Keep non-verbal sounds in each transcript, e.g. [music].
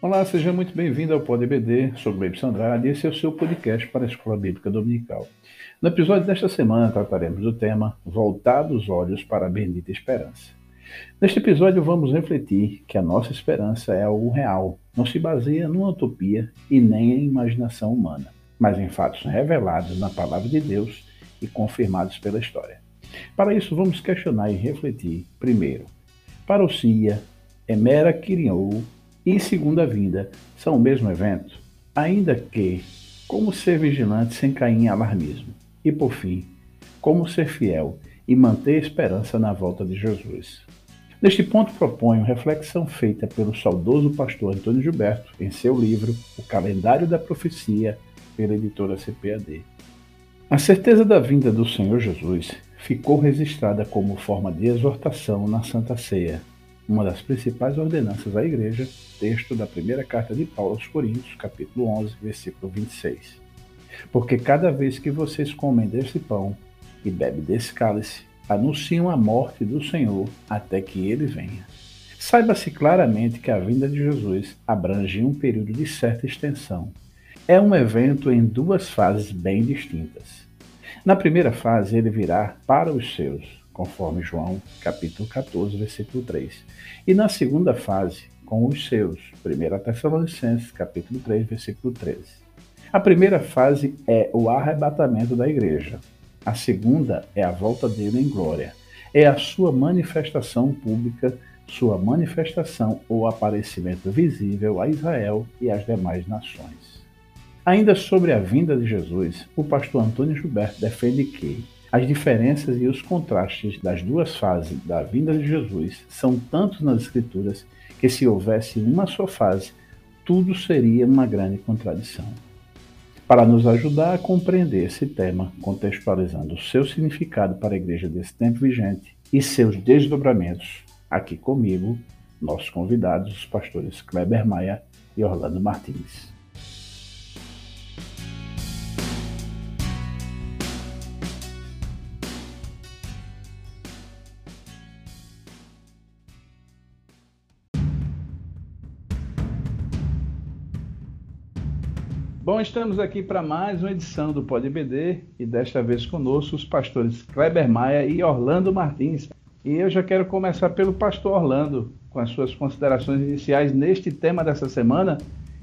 Olá, seja muito bem-vindo ao Pod EBD, sou Gleibson Andrade e esse é o seu podcast para a Escola Bíblica Dominical. No episódio desta semana trataremos do tema Voltar os olhos para a bendita esperança. Neste episódio vamos refletir que a nossa esperança é algo real, não se baseia numa utopia e nem em imaginação humana, mas em fatos revelados na palavra de Deus e confirmados pela história. Para isso vamos questionar e refletir, primeiro, parousia, emera kiriou e segunda vinda são o mesmo evento, ainda que como ser vigilante sem cair em alarmismo. E por fim, como ser fiel e manter esperança na volta de Jesus. Neste ponto proponho reflexão feita pelo saudoso pastor Antônio Gilberto em seu livro O Calendário da Profecia, pela editora CPAD. A certeza da vinda do Senhor Jesus ficou registrada como forma de exortação na Santa Ceia, uma das principais ordenanças à Igreja, texto da primeira carta de Paulo aos Coríntios, capítulo 11, versículo 26. Porque cada vez que vocês comem desse pão e bebem desse cálice, anunciam a morte do Senhor até que ele venha. Saiba-se claramente que a vinda de Jesus abrange um período de certa extensão. É um evento em duas fases bem distintas. Na primeira fase, ele virá para os seus, conforme João capítulo 14, versículo 3. E na segunda fase, com os seus, 1 Tessalonicenses capítulo 3, versículo 13. A primeira fase é o arrebatamento da igreja. A segunda é a volta dele em glória. É a sua manifestação pública, sua manifestação ou aparecimento visível a Israel e às demais nações. Ainda sobre a vinda de Jesus, o pastor Antônio Gilberto defende que as diferenças e os contrastes das duas fases da vinda de Jesus são tantos nas Escrituras que, se houvesse uma só fase, tudo seria uma grande contradição. Para nos ajudar a compreender esse tema, contextualizando o seu significado para a igreja desse tempo vigente e seus desdobramentos, aqui comigo, nossos convidados, os pastores Kleber Maia e Orlando Martins. Bom, estamos aqui para mais uma edição do Pode BD e desta vez conosco os pastores Kleber Maia e Orlando Martins. E eu já quero começar pelo pastor Orlando, com as suas considerações iniciais neste tema dessa semana,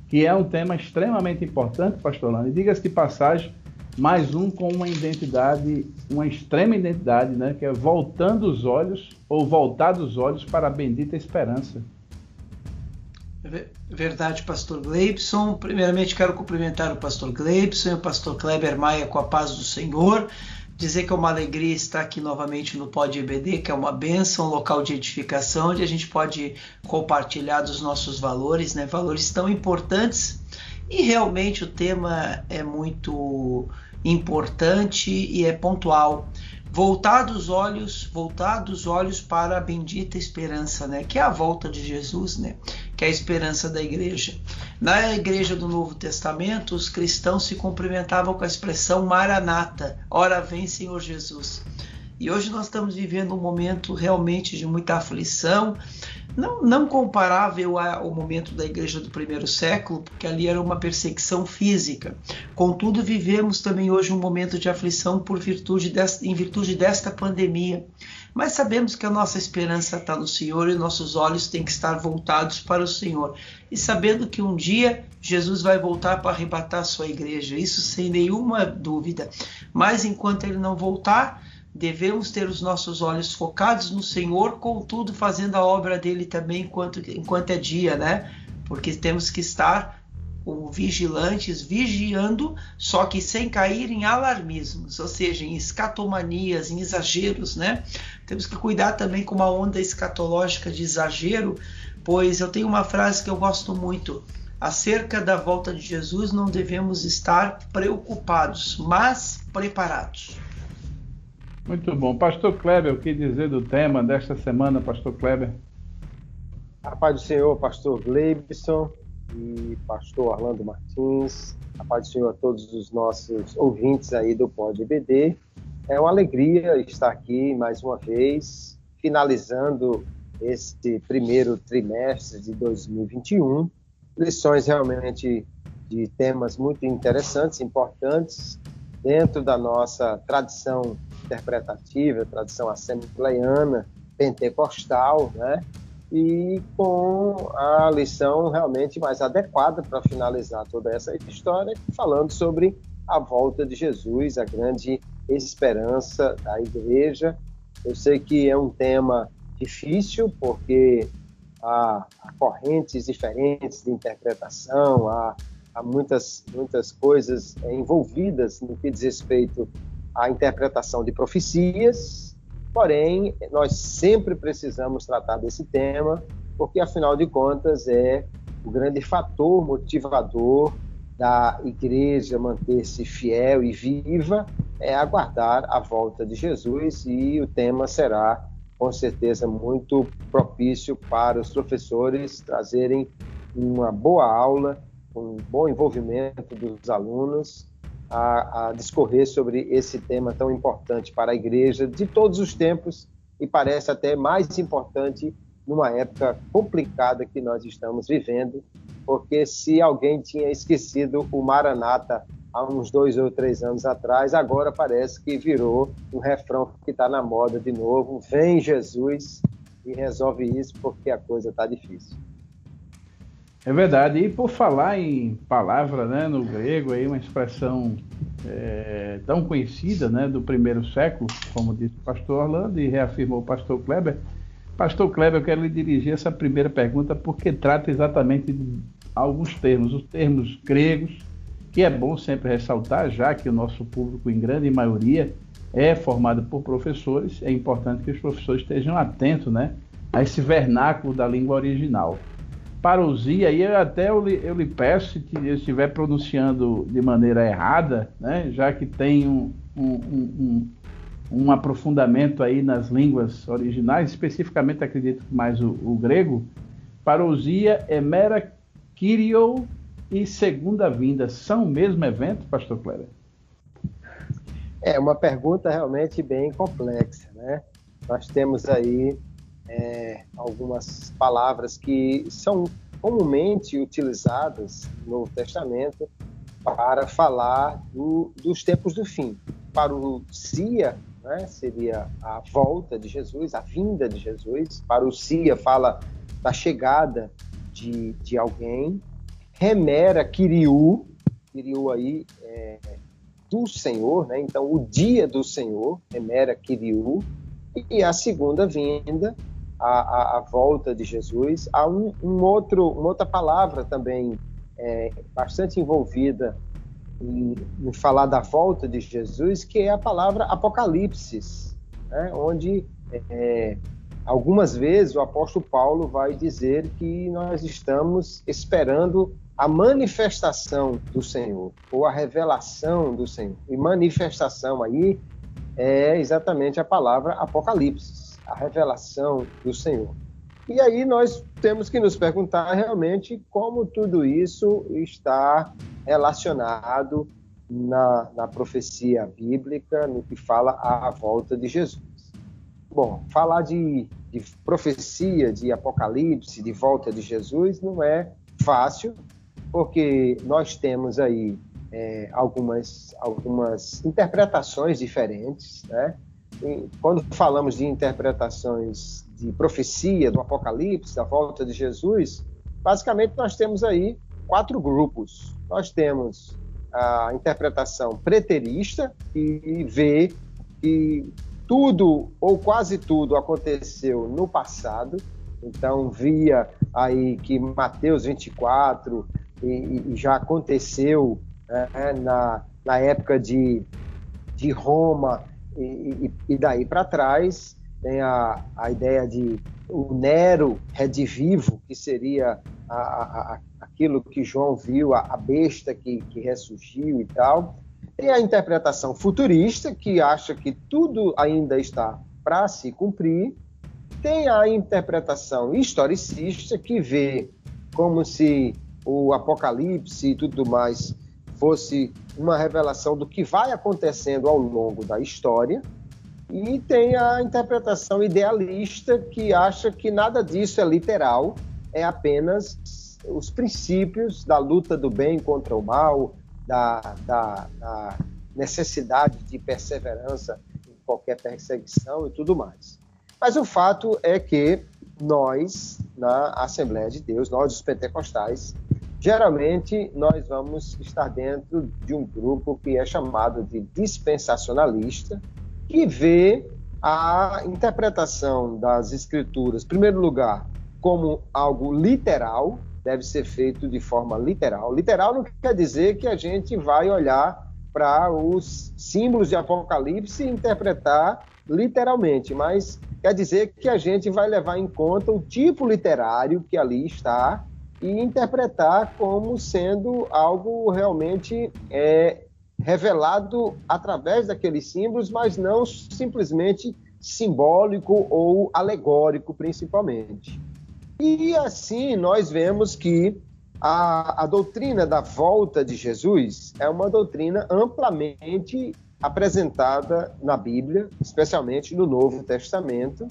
que é um tema extremamente importante, pastor Orlando. Diga-se de passagem, mais um com uma identidade, uma extrema identidade, né, que é voltando os olhos ou voltar os olhos para a bendita esperança. Verdade, pastor Gleibson. Primeiramente, quero cumprimentar o pastor Gleibson e o pastor Kleber Maia com a paz do Senhor. Dizer que é uma alegria estar aqui novamente no Pod EBD, que é uma benção, um local de edificação, onde a gente pode compartilhar dos nossos valores, né? valores tão importantes. E realmente o tema é muito importante e é pontual voltados os olhos, voltados os olhos para a bendita esperança, né? Que é a volta de Jesus, né? Que é a esperança da igreja. Na igreja do Novo Testamento, os cristãos se cumprimentavam com a expressão Maranata, ora vem Senhor Jesus. E hoje nós estamos vivendo um momento realmente de muita aflição, não, não comparável ao momento da igreja do primeiro século, porque ali era uma perseguição física. Contudo, vivemos também hoje um momento de aflição por virtude desta, em virtude desta pandemia. Mas sabemos que a nossa esperança está no Senhor e nossos olhos têm que estar voltados para o Senhor. E sabendo que um dia Jesus vai voltar para arrebatar a sua igreja, isso sem nenhuma dúvida. Mas enquanto ele não voltar, devemos ter os nossos olhos focados no Senhor, contudo fazendo a obra dele também enquanto, enquanto é dia, né? Porque temos que estar como vigilantes, vigiando, só que sem cair em alarmismos, ou seja, em escatomanias, em exageros, né? Temos que cuidar também com uma onda escatológica de exagero, pois eu tenho uma frase que eu gosto muito. Acerca da volta de Jesus, não devemos estar preocupados, mas preparados. Muito bom. Pastor Kleber, o que dizer do tema desta semana, Pastor Kleber? A paz do Senhor, Pastor Gleibson e Pastor Orlando Martins. A paz do Senhor a todos os nossos ouvintes aí do Pod EBD. É uma alegria estar aqui mais uma vez, finalizando esse primeiro trimestre de 2021 lições realmente de temas muito interessantes, importantes, dentro da nossa tradição interpretativa, tradição assembleiana, pentecostal, né? E com a lição realmente mais adequada para finalizar toda essa história, falando sobre a volta de Jesus, a grande esperança da igreja. Eu sei que é um tema difícil, porque há, correntes diferentes de interpretação, há, há muitas, muitas coisas envolvidas no que diz respeito à interpretação de profecias, porém, nós sempre precisamos tratar desse tema, porque, afinal de contas, é o grande fator motivador da igreja manter-se fiel e viva é aguardar a volta de Jesus e o tema será com certeza muito propício para os professores trazerem uma boa aula, um bom envolvimento dos alunos a, a discorrer sobre esse tema tão importante para a igreja de todos os tempos e parece até mais importante numa época complicada que nós estamos vivendo, porque se alguém tinha esquecido o Maranata há uns dois ou três anos atrás, agora parece que virou um refrão que está na moda de novo. Vem Jesus e resolve isso porque a coisa está difícil. É verdade. E por falar em palavra, né, no grego, aí uma expressão é, tão conhecida, né, do primeiro século, como disse o pastor Orlando e reafirmou o pastor Kleber. Pastor Kleber, eu quero lhe dirigir essa primeira pergunta porque trata exatamente de alguns termos, os termos gregos, que é bom sempre ressaltar, já que o nosso público, em grande maioria, é formado por professores, é importante que os professores estejam atentos né, a esse vernáculo da língua original parousia, e até eu lhe, eu lhe peço, se eu estiver pronunciando de maneira errada, né, já que tem um, um, um, um, aprofundamento aí nas línguas originais, especificamente acredito que mais o, o grego, parousia é mera Kyrio e segunda vinda são o mesmo evento, pastor Kleber? É uma pergunta realmente bem complexa, né? Nós temos aí é, algumas palavras que são comumente utilizadas no Novo Testamento para falar do, dos tempos do fim. Para o Sia, né, seria a volta de Jesus, a vinda de Jesus. Para o Sia, fala da chegada de, de alguém. Remera, Kiriu, Kiriu aí é, do Senhor, né? então o dia do Senhor, Remera, Kiriu. E a segunda vinda a, a, a volta de Jesus. Há um, um, outro, uma outra palavra também é, bastante envolvida em, em, falar da volta de Jesus, que é a palavra Apocalipse, né? onde é, algumas vezes o apóstolo Paulo vai dizer que nós estamos esperando a manifestação do Senhor, ou a revelação do Senhor. E manifestação aí é exatamente a palavra Apocalipse a revelação do Senhor. E aí nós temos que nos perguntar realmente como tudo isso está relacionado na, na profecia bíblica, no que fala à volta de Jesus. Bom, falar de, de profecia, de apocalipse, de volta de Jesus não é fácil, porque nós temos aí é, algumas, algumas interpretações diferentes, né? Quando falamos de interpretações de profecia, do Apocalipse, da volta de Jesus, basicamente nós temos aí quatro grupos. Nós temos a interpretação preterista, que vê que tudo ou quase tudo aconteceu no passado. Então, via aí que Mateus 24 e, e já aconteceu né, na, na época de, de Roma e, e daí para trás tem a, a ideia de o Nero redivivo, que seria a, a, aquilo que João viu, a, besta que, que ressurgiu e tal. Tem a interpretação futurista, que acha que tudo ainda está para se cumprir. Tem a interpretação historicista, que vê como se o Apocalipse e tudo mais fosse uma revelação do que vai acontecendo ao longo da história, e tem a interpretação idealista que acha que nada disso é literal, é apenas os princípios da luta do bem contra o mal, da, da, da necessidade de perseverança em qualquer perseguição e tudo mais. Mas o fato é que nós, na Assembleia de Deus, nós os pentecostais, geralmente nós vamos estar dentro de um grupo que é chamado de dispensacionalista, que vê a interpretação das escrituras, em primeiro lugar, como algo literal, deve ser feito de forma literal. Literal não quer dizer que a gente vai olhar para os símbolos de Apocalipse e interpretar literalmente, mas quer dizer que a gente vai levar em conta o tipo literário que ali está e interpretar como sendo algo realmente é, revelado através daqueles símbolos, mas não simplesmente simbólico ou alegórico, principalmente. E assim nós vemos que a, a doutrina da volta de Jesus é uma doutrina amplamente apresentada na Bíblia, especialmente no Novo Testamento.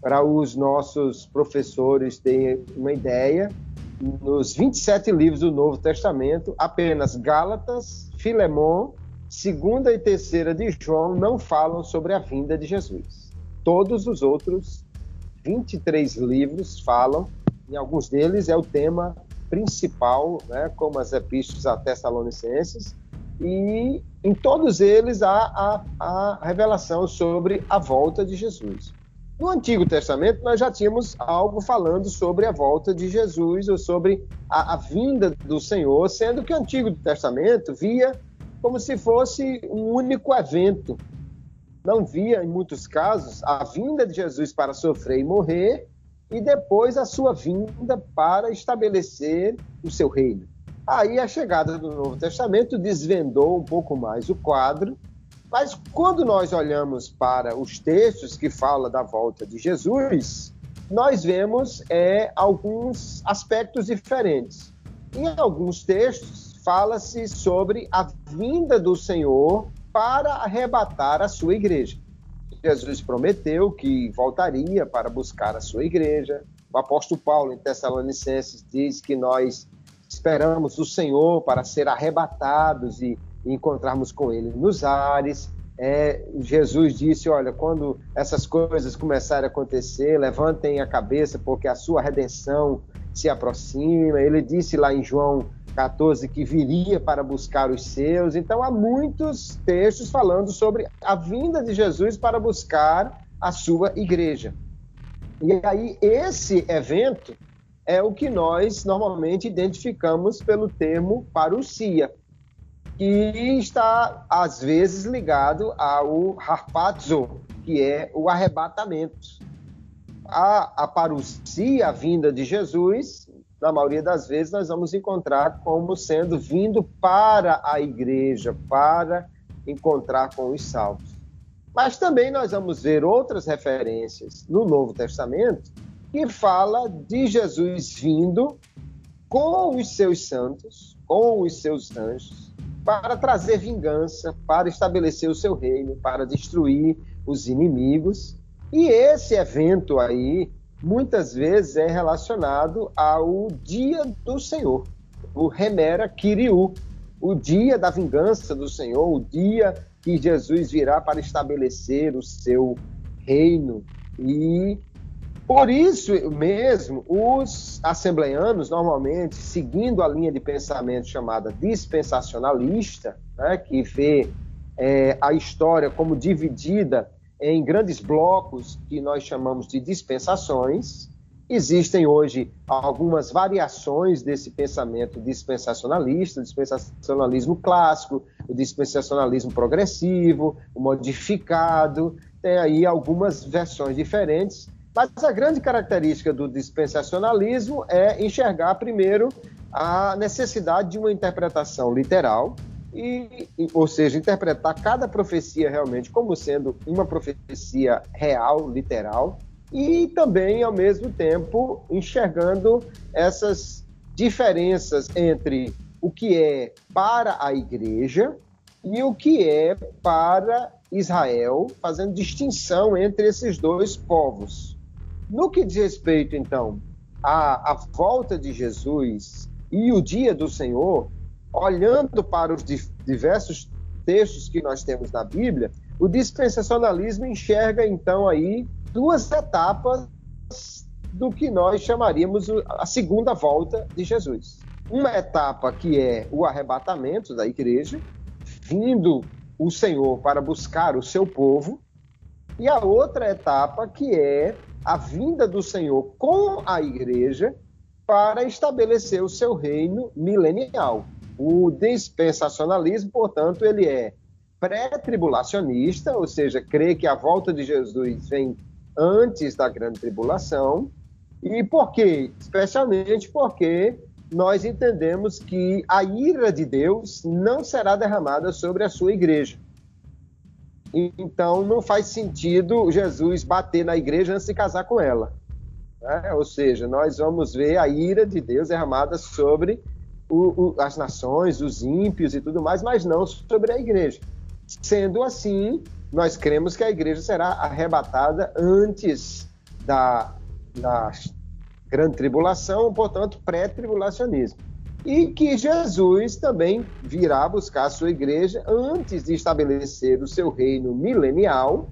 Para os nossos professores terem uma ideia, nos 27 livros do Novo Testamento, apenas Gálatas, Filemão, segunda e terceira de João não falam sobre a vinda de Jesus. Todos os outros 23 livros falam, em alguns deles é o tema principal, né, como as epístolas a Tessalonicenses, e em todos eles há a, a revelação sobre a volta de Jesus. No Antigo Testamento, nós já tínhamos algo falando sobre a volta de Jesus ou sobre a, a, vinda do Senhor, sendo que o Antigo Testamento via como se fosse um único evento. Não via, em muitos casos, a vinda de Jesus para sofrer e morrer e depois a sua vinda para estabelecer o seu reino. Aí a chegada do Novo Testamento desvendou um pouco mais o quadro mas quando nós olhamos para os textos que falam da volta de Jesus, nós vemos é, alguns aspectos diferentes. Em alguns textos, fala-se sobre a vinda do Senhor para arrebatar a sua igreja. Jesus prometeu que voltaria para buscar a sua igreja. O apóstolo Paulo, em Tessalonicenses, diz que nós esperamos o Senhor para ser arrebatados e encontrarmos com ele nos ares. É, Jesus disse: Olha, quando essas coisas começarem a acontecer, levantem a cabeça, porque a sua redenção se aproxima. Ele disse lá em João 14 que viria para buscar os seus. Então, há muitos textos falando sobre a vinda de Jesus para buscar a sua igreja. E aí, esse evento é o que nós normalmente identificamos pelo termo parousia que está às vezes ligado ao harpazo, que é o arrebatamento. A, a parousia, a vinda de Jesus, na maioria das vezes nós vamos encontrar como sendo vindo para a igreja, para encontrar com os salvos. Mas também nós vamos ver outras referências no Novo Testamento que fala de Jesus vindo com os seus santos, com os seus anjos, para trazer vingança, para estabelecer o seu reino, para destruir os inimigos. E esse evento aí, muitas vezes, é relacionado ao dia do Senhor, o Remera Kiriu, o dia da vingança do Senhor, o dia que Jesus virá para estabelecer o seu reino. E por isso mesmo, os assembleanos, normalmente, seguindo a linha de pensamento chamada dispensacionalista, né, que vê é, a história como dividida em grandes blocos que nós chamamos de dispensações, existem hoje algumas variações desse pensamento dispensacionalista, o dispensacionalismo clássico, o dispensacionalismo progressivo, o modificado, tem aí algumas versões diferentes mas a grande característica do dispensacionalismo é enxergar, primeiro, a necessidade de uma interpretação literal, e, ou seja, interpretar cada profecia realmente como sendo uma profecia real, literal, e também, ao mesmo tempo, enxergando essas diferenças entre o que é para a igreja e o que é para Israel, fazendo distinção entre esses dois povos. No que diz respeito, então, a, a volta de Jesus e o dia do Senhor, olhando para os diversos textos que nós temos na Bíblia, o dispensacionalismo enxerga então aí duas etapas do que nós chamaríamos a segunda volta de Jesus. Uma etapa que é o arrebatamento da igreja, vindo o Senhor para buscar o seu povo, e a outra etapa que é a vinda do Senhor com a igreja para estabelecer o seu reino milenial. O dispensacionalismo, portanto, ele é pré-tribulacionista, ou seja, crê que a volta de Jesus vem antes da grande tribulação. E por quê? Especialmente porque nós entendemos que a ira de Deus não será derramada sobre a sua igreja. Então não faz sentido Jesus bater na igreja antes de casar com ela. Né? Ou seja, nós vamos ver a ira de Deus derramada sobre o, o, as nações, os ímpios e tudo mais, mas não sobre a igreja. Sendo assim, nós cremos que a igreja será arrebatada antes da, da grande tribulação, portanto, pré-tribulacionismo. E que Jesus também virá buscar a sua igreja antes de estabelecer o seu reino milenial,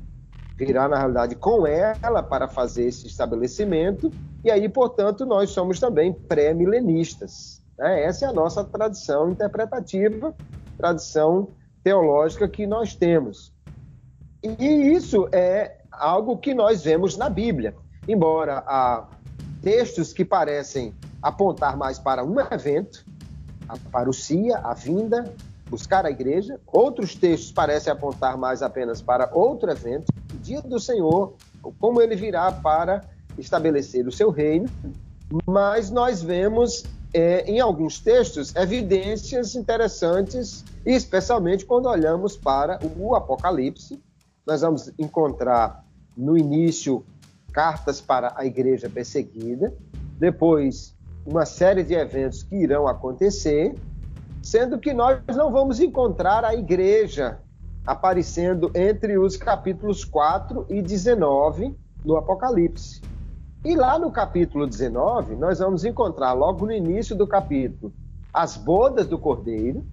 virá, na realidade, com ela para fazer esse estabelecimento, e aí, portanto, nós somos também pré-milenistas. Né? Essa é a nossa tradição interpretativa, tradição teológica que nós temos. E isso é algo que nós vemos na Bíblia. Embora há textos que parecem apontar mais para um evento, a parousia, a vinda, buscar a igreja. Outros textos parecem apontar mais apenas para outro evento, o dia do Senhor, como ele virá para estabelecer o seu reino. Mas nós vemos é, em alguns textos evidências interessantes, especialmente quando olhamos para o Apocalipse. Nós vamos encontrar no início cartas para a igreja perseguida, depois uma série de eventos que irão acontecer, sendo que nós não vamos encontrar a igreja aparecendo entre os capítulos 4 e 19 no Apocalipse. E lá no capítulo 19, nós vamos encontrar logo no início do capítulo as bodas do cordeiro.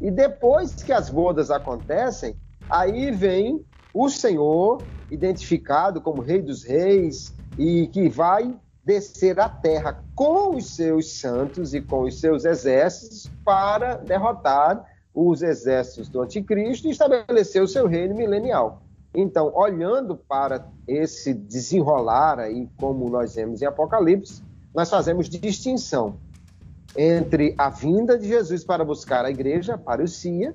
E depois que as bodas acontecem, aí vem o Senhor identificado como Rei dos Reis e que vai descer à terra com os seus santos e com os seus exércitos para derrotar os exércitos do anticristo e estabelecer o seu reino milenial. Então, olhando para esse desenrolar aí, como nós vemos em Apocalipse, nós fazemos distinção entre a vinda de Jesus para buscar a igreja, a parousia,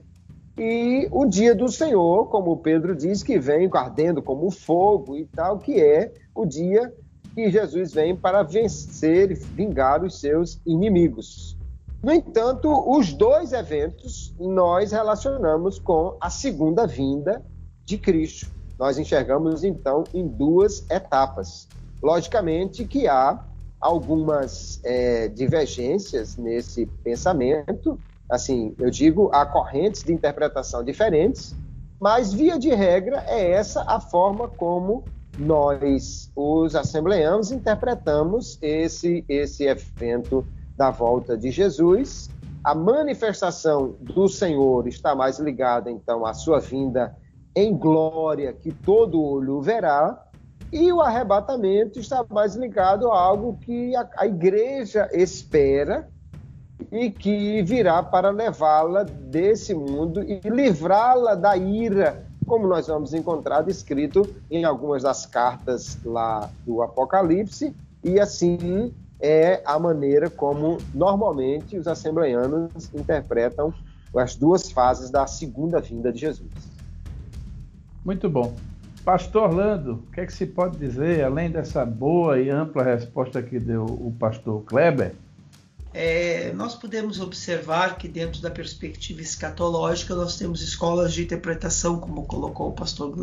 e o dia do Senhor, como Pedro diz, que vem ardendo como fogo e tal, que é o dia que Jesus vem para vencer e vingar os seus inimigos. No entanto, os dois eventos nós relacionamos com a segunda vinda de Cristo. Nós enxergamos então em duas etapas. Logicamente que há algumas é, divergências nesse pensamento, assim, eu digo, há correntes de interpretação diferentes, mas via de regra é essa a forma como nós, os assembleanos, interpretamos esse esse evento da volta de Jesus. A manifestação do Senhor está mais ligada então à sua vinda em glória que todo olho verá, e o arrebatamento está mais ligado a algo que a, a igreja espera e que virá para levá-la desse mundo e livrá-la da ira, como nós vamos encontrar escrito em algumas das cartas lá do Apocalipse, e assim é a maneira como normalmente os assembleianos interpretam as duas fases da segunda vinda de Jesus. Muito bom. Pastor Orlando, o que é que se pode dizer, além dessa boa e ampla resposta que deu o pastor Kleber? É, nós podemos observar que dentro da perspectiva escatológica nós temos escolas de interpretação, como colocou o pastor,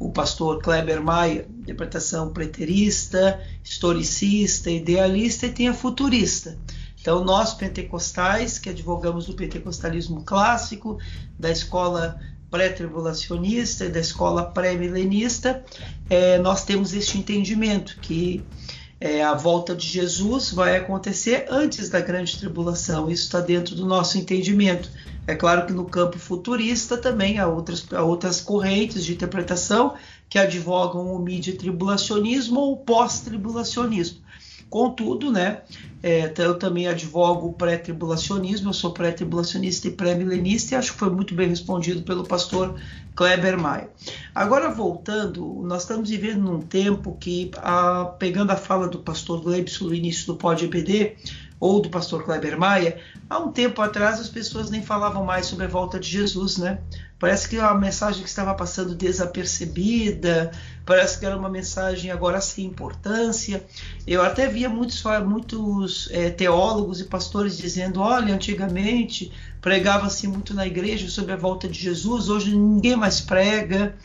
o pastor Kleber Maia, interpretação preterista, historicista, idealista e tem a futurista. Então nós pentecostais, que advogamos o pentecostalismo clássico, da escola pré-tribulacionista e da escola pré-milenista, é, nós temos este entendimento que é, a volta de Jesus vai acontecer antes da grande tribulação. Isso está dentro do nosso entendimento. É claro que no campo futurista também há outras, há outras correntes de interpretação que advogam o midi-tribulacionismo ou pós-tribulacionismo. Contudo, né, é, eu também advogo o pré-tribulacionismo, eu sou pré-tribulacionista e pré-milenista, e acho que foi muito bem respondido pelo pastor Kleber Maia. Agora, voltando, nós estamos vivendo num tempo que, a, pegando a fala do pastor Glebson no início do Pod EPD, ou do pastor Kleber Maia, há um tempo atrás as pessoas nem falavam mais sobre a volta de Jesus, né? Parece que uma mensagem que estava passando desapercebida, parece que era uma mensagem agora sem importância. Eu até via muitos, muitos é, teólogos e pastores dizendo: olha, antigamente pregava-se muito na igreja sobre a volta de Jesus, hoje ninguém mais prega,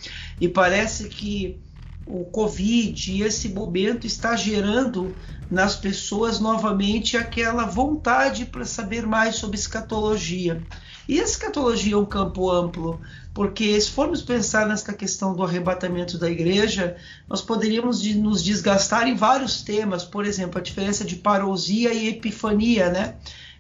e parece que o Covid e esse momento está gerando nas pessoas novamente aquela vontade para saber mais sobre escatologia. E a escatologia é um campo amplo, porque se formos pensar nesta questão do arrebatamento da igreja, nós poderíamos de, nos desgastar em vários temas, por exemplo, a diferença de parousia e epifania, né?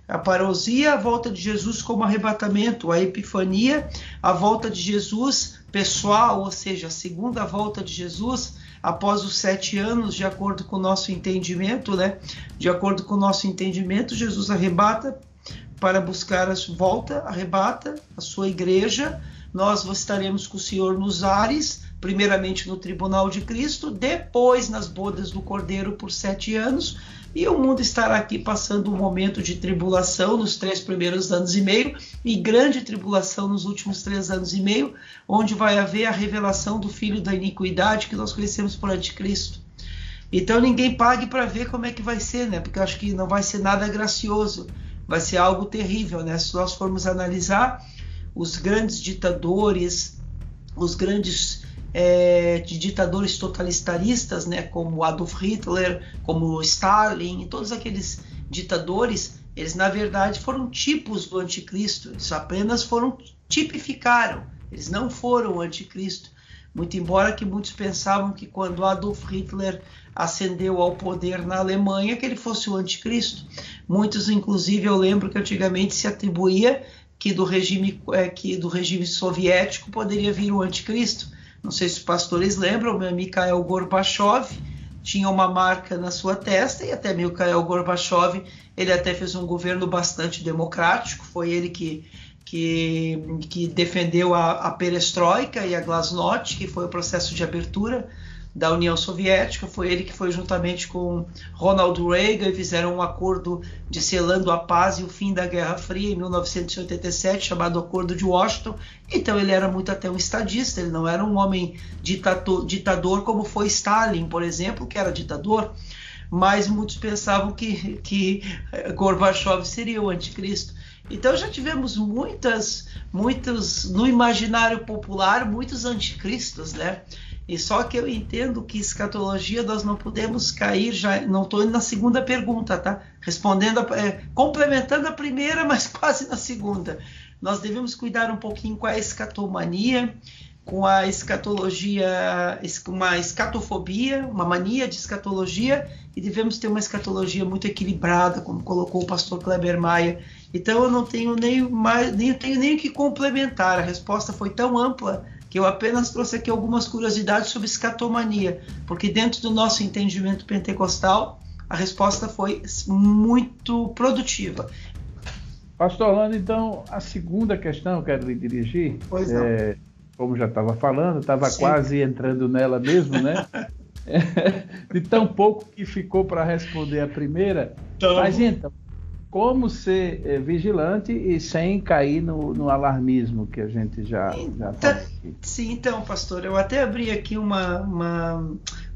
A parousia, a volta de Jesus como arrebatamento, a epifania, a volta de Jesus pessoal, ou seja, a segunda volta de Jesus após os sete anos, de acordo com o nosso entendimento, né? De acordo com o nosso entendimento, Jesus arrebata para buscar a volta, arrebata a sua igreja. Nós estaremos com o Senhor nos ares, primeiramente no tribunal de Cristo, depois nas bodas do Cordeiro por sete anos, e o mundo estará aqui passando um momento de tribulação nos três primeiros anos e meio e grande tribulação nos últimos três anos e meio, onde vai haver a revelação do filho da iniquidade que nós conhecemos por anticristo. Então ninguém pague para ver como é que vai ser, né? Porque eu acho que não vai ser nada gracioso vai ser algo terrível, né? Se nós formos analisar os grandes ditadores, os grandes é, ditadores totalitaristas, né? Como Adolf Hitler, como Stalin, todos aqueles ditadores, eles na verdade foram tipos do anticristo. Eles apenas foram tipificaram. Eles não foram o anticristo. Muito embora que muitos pensavam que quando Adolf Hitler ascendeu ao poder na Alemanha que ele fosse o anticristo. Muitos, inclusive, eu lembro que antigamente se atribuía que do regime, é, que do regime soviético poderia vir o anticristo. Não sei se os pastores lembram, Mikhail Gorbachev tinha uma marca na sua testa e até Mikhail Gorbachev ele até fez um governo bastante democrático. Foi ele que que, que defendeu a, a perestroika e a glasnost, que foi o processo de abertura da União Soviética. Foi ele que foi juntamente com Ronald Reagan e fizeram um acordo de selando a paz e o fim da Guerra Fria em 1987, chamado Acordo de Washington. Então ele era muito até um estadista, ele não era um homem ditador, ditador como foi Stalin, por exemplo, que era ditador. Mas muitos pensavam que, que Gorbachev seria o anticristo. Então já tivemos muitas, muitos no imaginário popular, muitos anticristos, né? E só que eu entendo que escatologia nós não podemos cair já. Não estou indo na segunda pergunta, tá? Respondendo, a, é, complementando a primeira, [laughs] mas quase na segunda. Nós devemos cuidar um pouquinho com a escatomania, com a escatologia, uma escatofobia, uma mania de escatologia, e devemos ter uma escatologia muito equilibrada, como colocou o pastor Kleber Maia. Então eu não tenho nem mais, nem tenho nem o que complementar. A resposta foi tão ampla que eu apenas trouxe aqui algumas curiosidades sobre escatomania, porque dentro do nosso entendimento pentecostal, a resposta foi muito produtiva. Pastor Orlando, então, a segunda questão eu quero lhe dirigir. É, como já estava falando, estava quase entrando nela mesmo, né? [laughs] [laughs] de tão pouco que ficou para responder a primeira. Então, Mas então, como ser é, vigilante e sem cair no, no, alarmismo que a gente já, já então, Sim, então, pastor, eu até abri aqui uma, uma,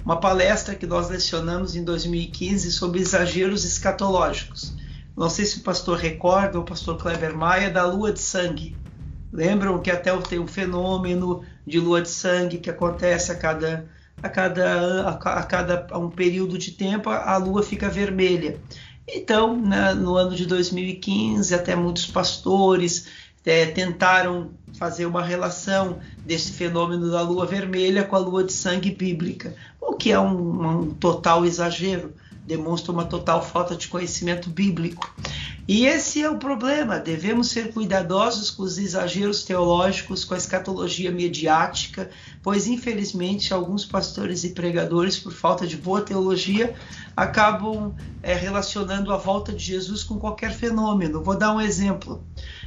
uma, palestra que nós lecionamos em 2015 sobre exageros escatológicos. Não sei se o pastor recorda, o pastor Kleber Maia, da lua de sangue. Lembram que até tem um fenômeno de lua de sangue que acontece a cada, a cada, a cada um período de tempo, a lua fica vermelha. Então, né, no ano de 2015, até muitos pastores é, tentaram fazer uma relação desse fenômeno da lua vermelha com a lua de sangue bíblica, o que é um, um total exagero, demonstra uma total falta de conhecimento bíblico. E esse é o problema. Devemos ser cuidadosos com os exageros teológicos, com a escatologia mediática, pois infelizmente alguns pastores e pregadores, por falta de boa teologia, acabam é, relacionando a volta de Jesus com qualquer fenômeno. Vou dar um exemplo.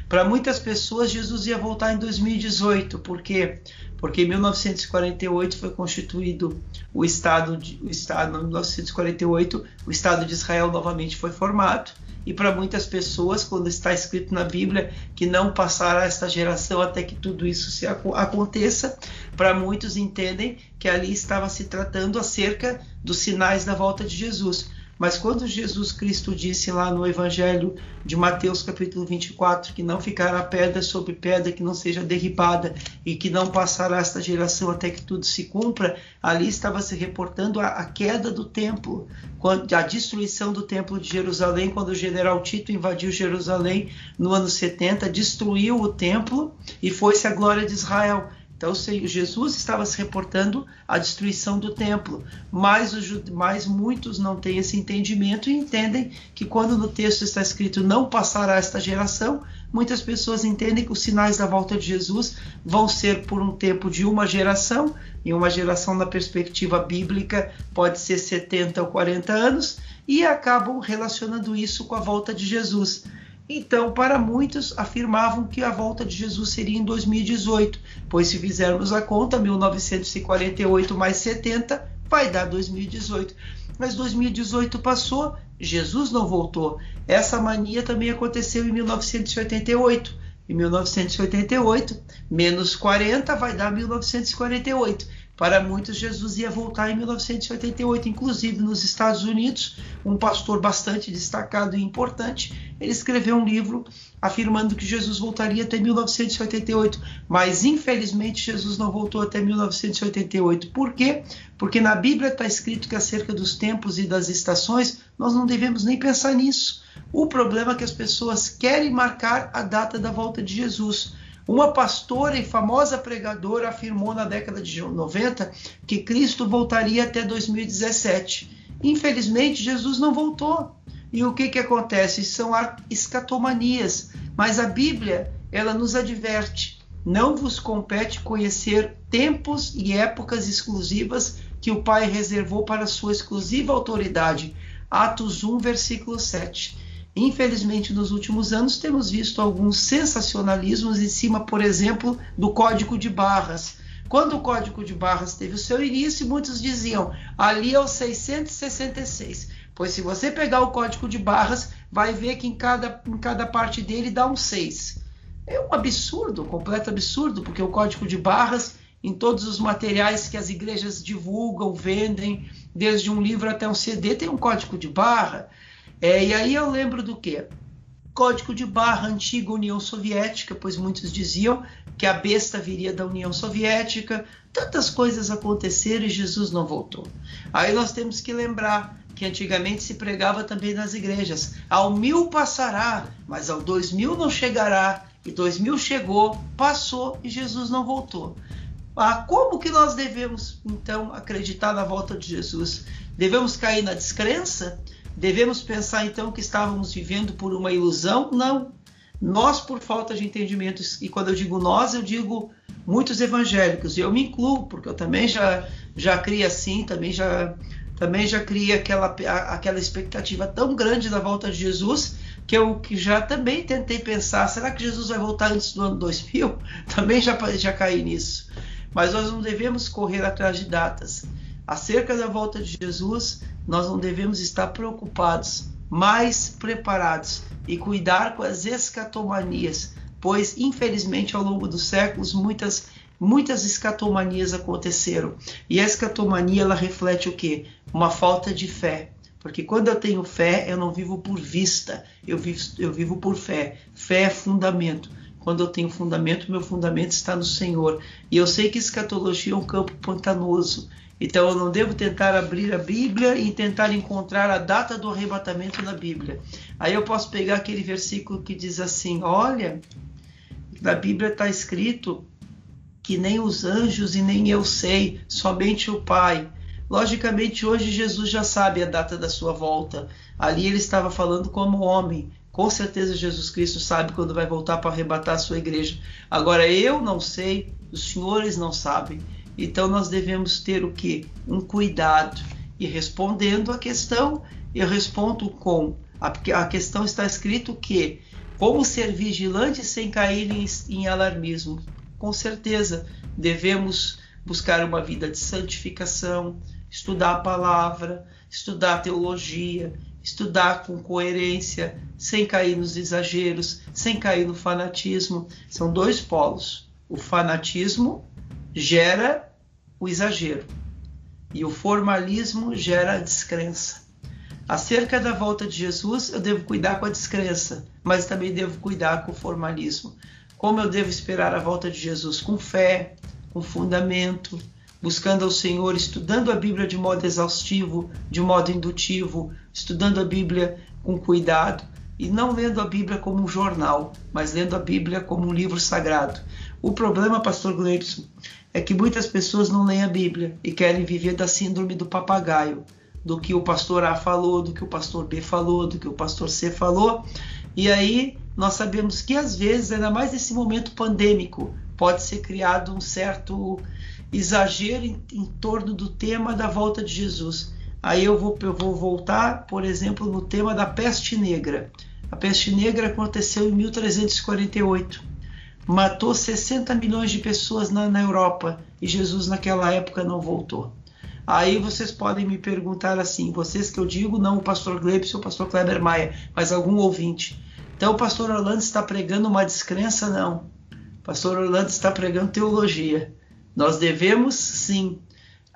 Para muitas pessoas, Jesus ia voltar em 2018. Por quê? Porque em 1948 foi constituído o Estado, de, o Estado, em 1948, o Estado de Israel novamente foi formado e para muitas pessoas, quando está escrito na Bíblia que não passará esta geração até que tudo isso se aconteça, para muitos entendem que ali estava se tratando acerca dos sinais da volta de Jesus. Mas quando Jesus Cristo disse lá no Evangelho de Mateus, capítulo 24, que não ficará pedra sobre pedra que não seja derribada e que não passará esta geração até que tudo se cumpra, ali estava se reportando a, a queda do templo, a destruição do templo de Jerusalém, quando o general Tito invadiu Jerusalém no ano 70, destruiu o templo e foi-se a glória de Israel. Então, Jesus estava se reportando à destruição do templo, mas, mas, muitos não têm esse entendimento e entendem que quando no texto está escrito não passará esta geração, muitas pessoas entendem que os sinais da volta de Jesus vão ser por um tempo de uma geração, e uma geração na perspectiva bíblica pode ser 70 ou 40 anos, e acabam relacionando isso com a volta de Jesus. Então, para muitos, afirmavam que a volta de Jesus seria em 2018, pois se fizermos a conta, 1948 mais 70 vai dar 2018. Mas 2018 passou, Jesus não voltou. Essa mania também aconteceu em 1988. Em 1988, menos 40 vai dar 1948. Para muitos, Jesus ia voltar em 1988, inclusive nos Estados Unidos. Um pastor bastante destacado e importante, ele escreveu um livro afirmando que Jesus voltaria até 1988, mas infelizmente Jesus não voltou até 1988. Por quê? Porque na Bíblia está escrito que acerca dos tempos e das estações nós não devemos nem pensar nisso. O problema é que as pessoas querem marcar a data da volta de Jesus. Uma pastora e famosa pregadora afirmou na década de 90 que Cristo voltaria até 2017. Infelizmente, Jesus não voltou. E o que, que acontece? São escatomanias. Mas a Bíblia, ela nos adverte: não vos compete conhecer tempos e épocas exclusivas que o Pai reservou para sua exclusiva autoridade. Atos 1, versículo 7. Infelizmente, nos últimos anos, temos visto alguns sensacionalismos em cima, por exemplo, do Código de Barras. Quando o Código de Barras teve o seu início, muitos diziam ali é o 666. Pois se você pegar o Código de Barras, vai ver que em cada, em cada parte dele dá um 6. É um absurdo, um completo absurdo, porque o Código de Barras, em todos os materiais que as igrejas divulgam, vendem, desde um livro até um CD, tem um código de barra. É, e aí eu lembro do que? Código de barra antiga União Soviética, pois muitos diziam que a besta viria da União Soviética. Tantas coisas aconteceram e Jesus não voltou. Aí nós temos que lembrar que antigamente se pregava também nas igrejas: ao mil passará, mas ao dois mil não chegará. E dois mil chegou, passou e Jesus não voltou. Ah, como que nós devemos então acreditar na volta de Jesus? Devemos cair na descrença? Devemos pensar então que estávamos vivendo por uma ilusão? Não. Nós, por falta de entendimento, e quando eu digo nós, eu digo muitos evangélicos, e eu me incluo, porque eu também já, já criei assim, também já, também já criei aquela, aquela expectativa tão grande da volta de Jesus, que eu que já também tentei pensar, será que Jesus vai voltar antes do ano 2000? [laughs] Também já, já caí nisso. Mas nós não devemos correr atrás de datas. Acerca da volta de Jesus, nós não devemos estar preocupados, mais preparados e cuidar com as escatomanias, pois infelizmente ao longo dos séculos muitas muitas escatomanias aconteceram. E a escatomania ela reflete o que? Uma falta de fé. Porque quando eu tenho fé, eu não vivo por vista, eu vivo, eu vivo por fé. Fé é fundamento. Quando eu tenho fundamento, meu fundamento está no Senhor. E eu sei que escatologia é um campo pantanoso. Então eu não devo tentar abrir a Bíblia e tentar encontrar a data do arrebatamento na Bíblia. Aí eu posso pegar aquele versículo que diz assim: Olha, na Bíblia está escrito que nem os anjos e nem eu sei, somente o Pai. Logicamente, hoje Jesus já sabe a data da sua volta. Ali ele estava falando como homem. Com certeza Jesus Cristo sabe quando vai voltar para arrebatar a sua igreja. Agora eu não sei, os senhores não sabem. Então nós devemos ter o que? Um cuidado. E respondendo a questão, eu respondo com a, a questão está escrito que como ser vigilante sem cair em, em alarmismo. Com certeza devemos buscar uma vida de santificação, estudar a palavra, estudar teologia, estudar com coerência, sem cair nos exageros, sem cair no fanatismo. São dois polos. O fanatismo gera o exagero e o formalismo gera a descrença. Acerca da volta de Jesus, eu devo cuidar com a descrença, mas também devo cuidar com o formalismo. Como eu devo esperar a volta de Jesus? Com fé, com fundamento, buscando ao Senhor, estudando a Bíblia de modo exaustivo, de modo indutivo, estudando a Bíblia com cuidado e não lendo a Bíblia como um jornal, mas lendo a Bíblia como um livro sagrado. O problema, pastor Gleibson, é que muitas pessoas não leem a Bíblia e querem viver da síndrome do papagaio, do que o pastor A falou, do que o pastor B falou, do que o pastor C falou. E aí nós sabemos que às vezes, ainda mais nesse momento pandêmico, pode ser criado um certo exagero em, em torno do tema da volta de Jesus. Aí eu vou, eu vou voltar, por exemplo, no tema da peste negra. A peste negra aconteceu em 1348 matou 60 milhões de pessoas na, na Europa e Jesus naquela época não voltou. Aí vocês podem me perguntar assim, vocês que eu digo, não o pastor Gleibson ou o pastor Kleber Maia, mas algum ouvinte. Então o pastor Orlando está pregando uma descrença? Não. O pastor Orlando está pregando teologia. Nós devemos, sim,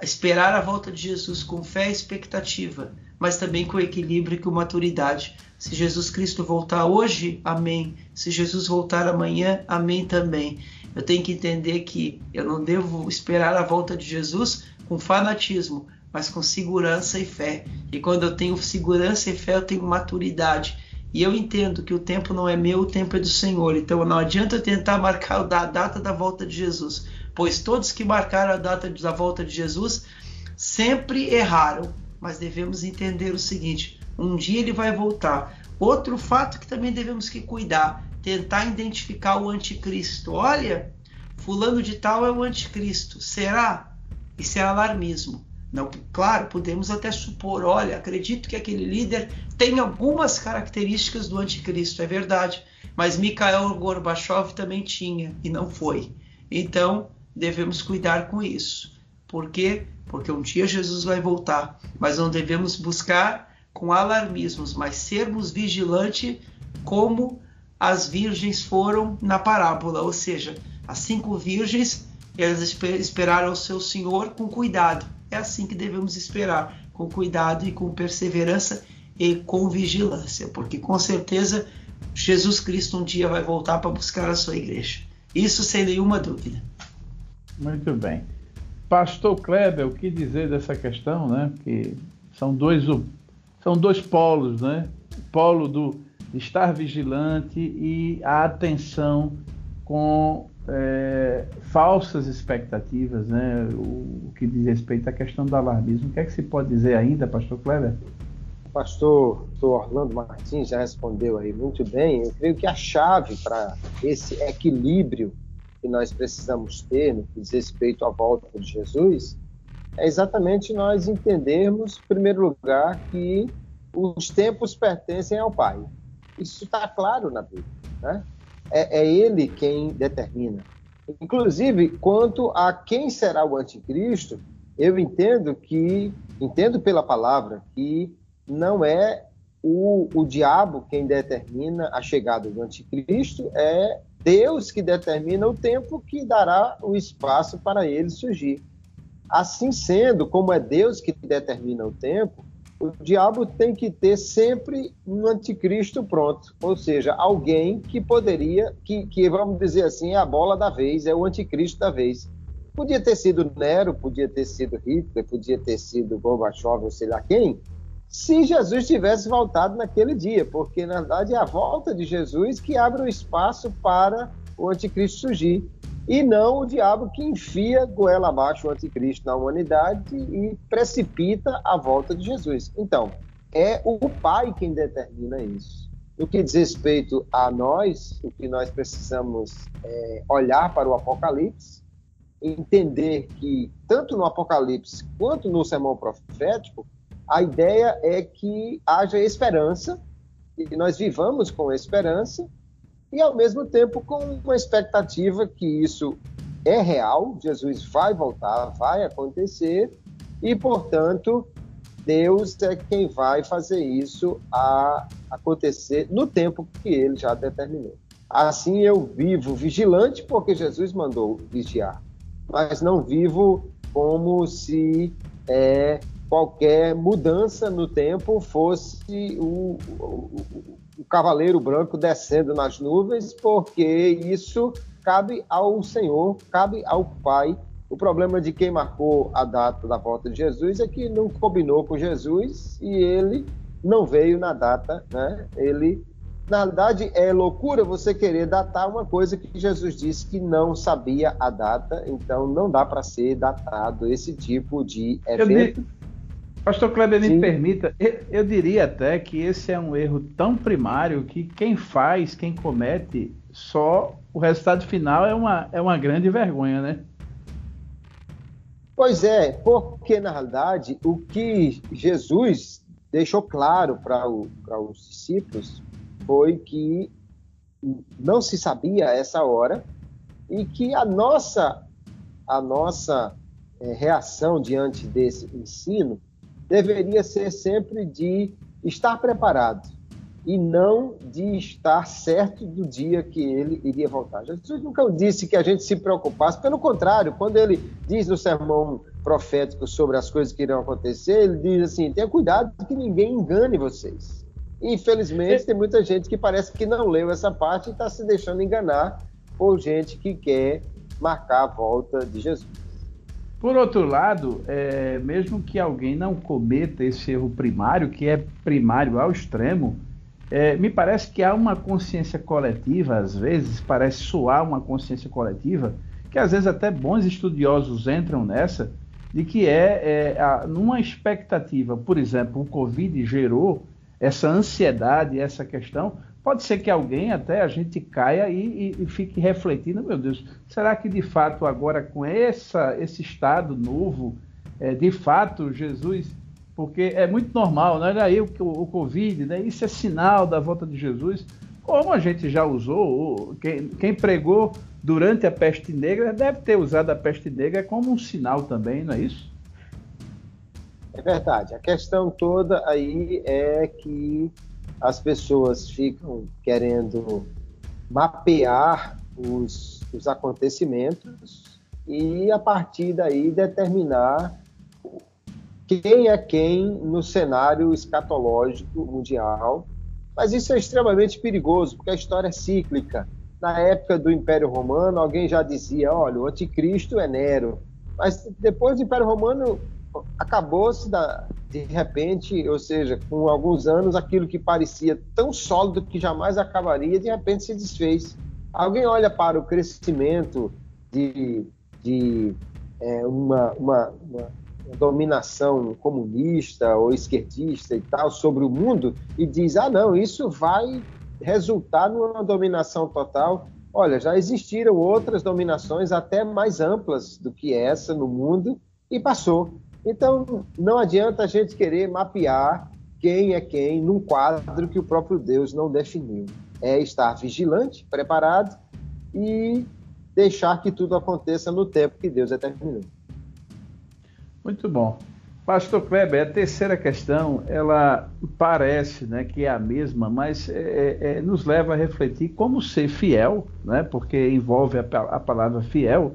esperar a volta de Jesus com fé e expectativa, mas também com equilíbrio e com maturidade. Se Jesus Cristo voltar hoje, amém. Se Jesus voltar amanhã, amém também. Eu tenho que entender que eu não devo esperar a volta de Jesus com fanatismo, mas com segurança e fé. E quando eu tenho segurança e fé, eu tenho maturidade. E eu entendo que o tempo não é meu, o tempo é do Senhor. Então não adianta eu tentar marcar a data da volta de Jesus, pois todos que marcaram a data da volta de Jesus sempre erraram. Mas devemos entender o seguinte: um dia ele vai voltar. Outro fato que também devemos que cuidar, tentar identificar o anticristo. Olha, fulano de tal é o anticristo. Será? Isso é alarmismo. Não, claro, podemos até supor, olha, acredito que aquele líder tem algumas características do anticristo, é verdade, mas Mikhail Gorbachev também tinha e não foi. Então, devemos cuidar com isso. Por quê? Porque um dia Jesus vai voltar, mas não devemos buscar com alarmismos, mas sermos vigilantes como as virgens foram na parábola, ou seja, as cinco virgens elas esperaram o seu Senhor com cuidado. É assim que devemos esperar, com cuidado e com perseverança e com vigilância, porque com certeza Jesus Cristo um dia vai voltar para buscar a sua igreja. Isso sem nenhuma dúvida. Muito bem. Pastor Kleber, o que dizer dessa questão, né? Que são dois são dois polos, né? O polo do estar vigilante e a atenção com é, falsas expectativas, né? O, o, que diz respeito à questão do alarmismo. O que é que se pode dizer ainda, Pastor Kleber? Pastor, pastor Orlando Martins já respondeu aí muito bem. Eu creio que a chave para esse equilíbrio que nós precisamos ter no que diz respeito à volta de Jesus é exatamente nós entendermos, em primeiro lugar, que os tempos pertencem ao Pai. Isso está claro na Bíblia. Né? É, é, Ele quem determina. Inclusive, quanto a quem será o anticristo, eu entendo que, entendo pela palavra, que não é o, o diabo quem determina a chegada do anticristo, é Deus que determina o tempo que dará o espaço para ele surgir. Assim sendo, como é Deus que determina o tempo, o diabo tem que ter sempre um anticristo pronto, ou seja, alguém que poderia, que, que vamos dizer assim, é a bola da vez, é o anticristo da vez. Podia ter sido Nero, podia ter sido Hitler, podia ter sido Gorbachev, ou sei lá quem, se Jesus tivesse voltado naquele dia, porque na verdade é a volta de Jesus que abre o espaço para o anticristo surgir. E não o diabo que enfia goela abaixo o anticristo na humanidade e precipita a volta de Jesus. Então, é o Pai quem determina isso. No que diz respeito a nós, o que nós precisamos é olhar para o Apocalipse, entender que, tanto no Apocalipse quanto no sermão profético, a ideia é que haja esperança, e que nós vivamos com esperança, e ao mesmo tempo com uma expectativa que isso é real, Jesus vai voltar, vai acontecer, e portanto Deus é quem vai fazer isso acontecer no tempo que ele já determinou. Assim eu vivo vigilante porque Jesus mandou vigiar, mas não vivo como se é, qualquer mudança no tempo fosse o, o, o cavaleiro branco descendo nas nuvens, porque isso cabe ao Senhor, cabe ao Pai. O problema de quem marcou a data da volta de Jesus é que não combinou com Jesus e ele não veio na data, né? Ele, na verdade, é loucura você querer datar uma coisa que Jesus disse que não sabia a data, então não dá para ser datado esse tipo de evento. Pastor Kleber, me permita, eu, eu, diria até que esse é um erro tão primário que quem faz, quem comete, só o resultado final é uma, é uma grande vergonha, né? Pois é, porque na realidade o que Jesus deixou claro para os discípulos foi que não se sabia essa hora e que a nossa, a nossa é, reação diante desse ensino deveria ser sempre de estar preparado e não de estar certo do dia que ele iria voltar. Jesus nunca disse que a gente se preocupasse, pelo contrário, quando ele diz no sermão profético sobre as coisas que irão acontecer, ele diz assim: tenha cuidado que ninguém engane vocês. Infelizmente, tem muita gente que parece que não leu essa parte e está se deixando enganar por gente que quer marcar a volta de Jesus. Por outro lado, é, mesmo que alguém não cometa esse erro primário, que é primário ao extremo, é, me parece que há uma consciência coletiva, às vezes, parece soar uma consciência coletiva, que às vezes até bons estudiosos entram nessa, de que é, é a, numa expectativa, por exemplo, o Covid gerou essa ansiedade, essa questão, Pode ser que alguém até a gente caia e, e, e, fique refletindo, meu Deus, será que de fato agora com essa, esse estado novo, é, de fato Jesus, porque é muito normal, não é aí o, o, o Covid, né? isso é sinal da volta de Jesus, como a gente já usou, quem, quem pregou durante a peste negra deve ter usado a peste negra como um sinal também, não é isso? É verdade. A questão toda aí é que as pessoas ficam querendo mapear os, os acontecimentos e, a partir daí, determinar quem é quem no cenário escatológico mundial. Mas isso é extremamente perigoso, porque a história é cíclica. Na época do Império Romano, alguém já dizia: olha, o anticristo é Nero. Mas depois do Império Romano, acabou-se de repente, ou seja, com alguns anos, aquilo que parecia tão sólido que jamais acabaria, de repente se desfez. Alguém olha para o crescimento de, de é, uma, uma, uma, dominação comunista ou esquerdista e tal sobre o mundo e diz: ah, não, isso vai resultar numa dominação total. Olha, já existiram outras dominações até mais amplas do que essa no mundo e passou. Então, não adianta a gente querer mapear quem é quem num quadro que o próprio Deus não definiu. É estar vigilante, preparado e deixar que tudo aconteça no tempo que Deus determinou. Muito bom. Pastor Kleber, a terceira questão, ela parece né, que é a mesma, mas é, é, é nos leva a refletir como ser fiel, né, porque envolve a, a palavra fiel,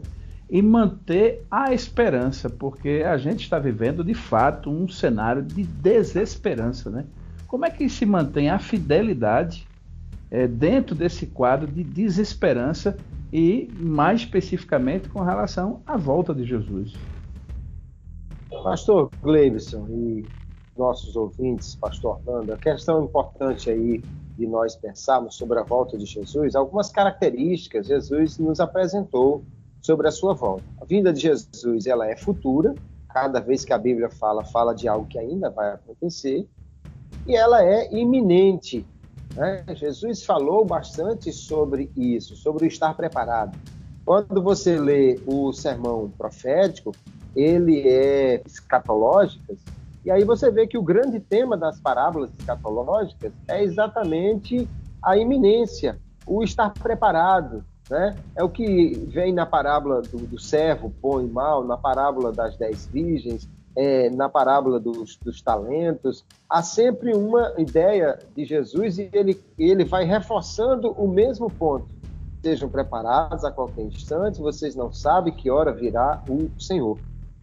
e manter a esperança, porque a gente está vivendo de fato um cenário de desesperança, né? Como é que se mantém a fidelidade é, dentro desse quadro de desesperança e mais especificamente com relação à volta de Jesus? Pastor Gleibson e nossos ouvintes, Pastor Orlando, a questão importante aí de nós pensarmos sobre a volta de Jesus, algumas características Jesus nos apresentou sobre a sua volta. A vinda de Jesus ela é futura, cada vez que a Bíblia fala, fala de algo que ainda vai acontecer, e ela é iminente. Né? Jesus falou bastante sobre isso, sobre o estar preparado. Quando você lê o sermão profético, ele é escatológico, e aí você vê que o grande tema das parábolas escatológicas é exatamente a iminência, o estar preparado, né? É o que vem na parábola do, do servo bom e mal, na parábola das dez virgens, é, na parábola dos, dos, talentos. Há sempre uma ideia de Jesus e ele, ele vai reforçando o mesmo ponto. Sejam preparados a qualquer instante, vocês não sabem que hora virá o Senhor.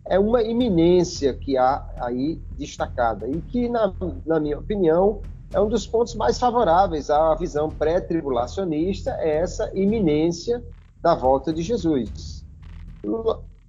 É uma iminência que há aí destacada e que, na, na minha opinião, é um dos pontos mais favoráveis à visão pré-tribulacionista, é essa iminência da volta de Jesus.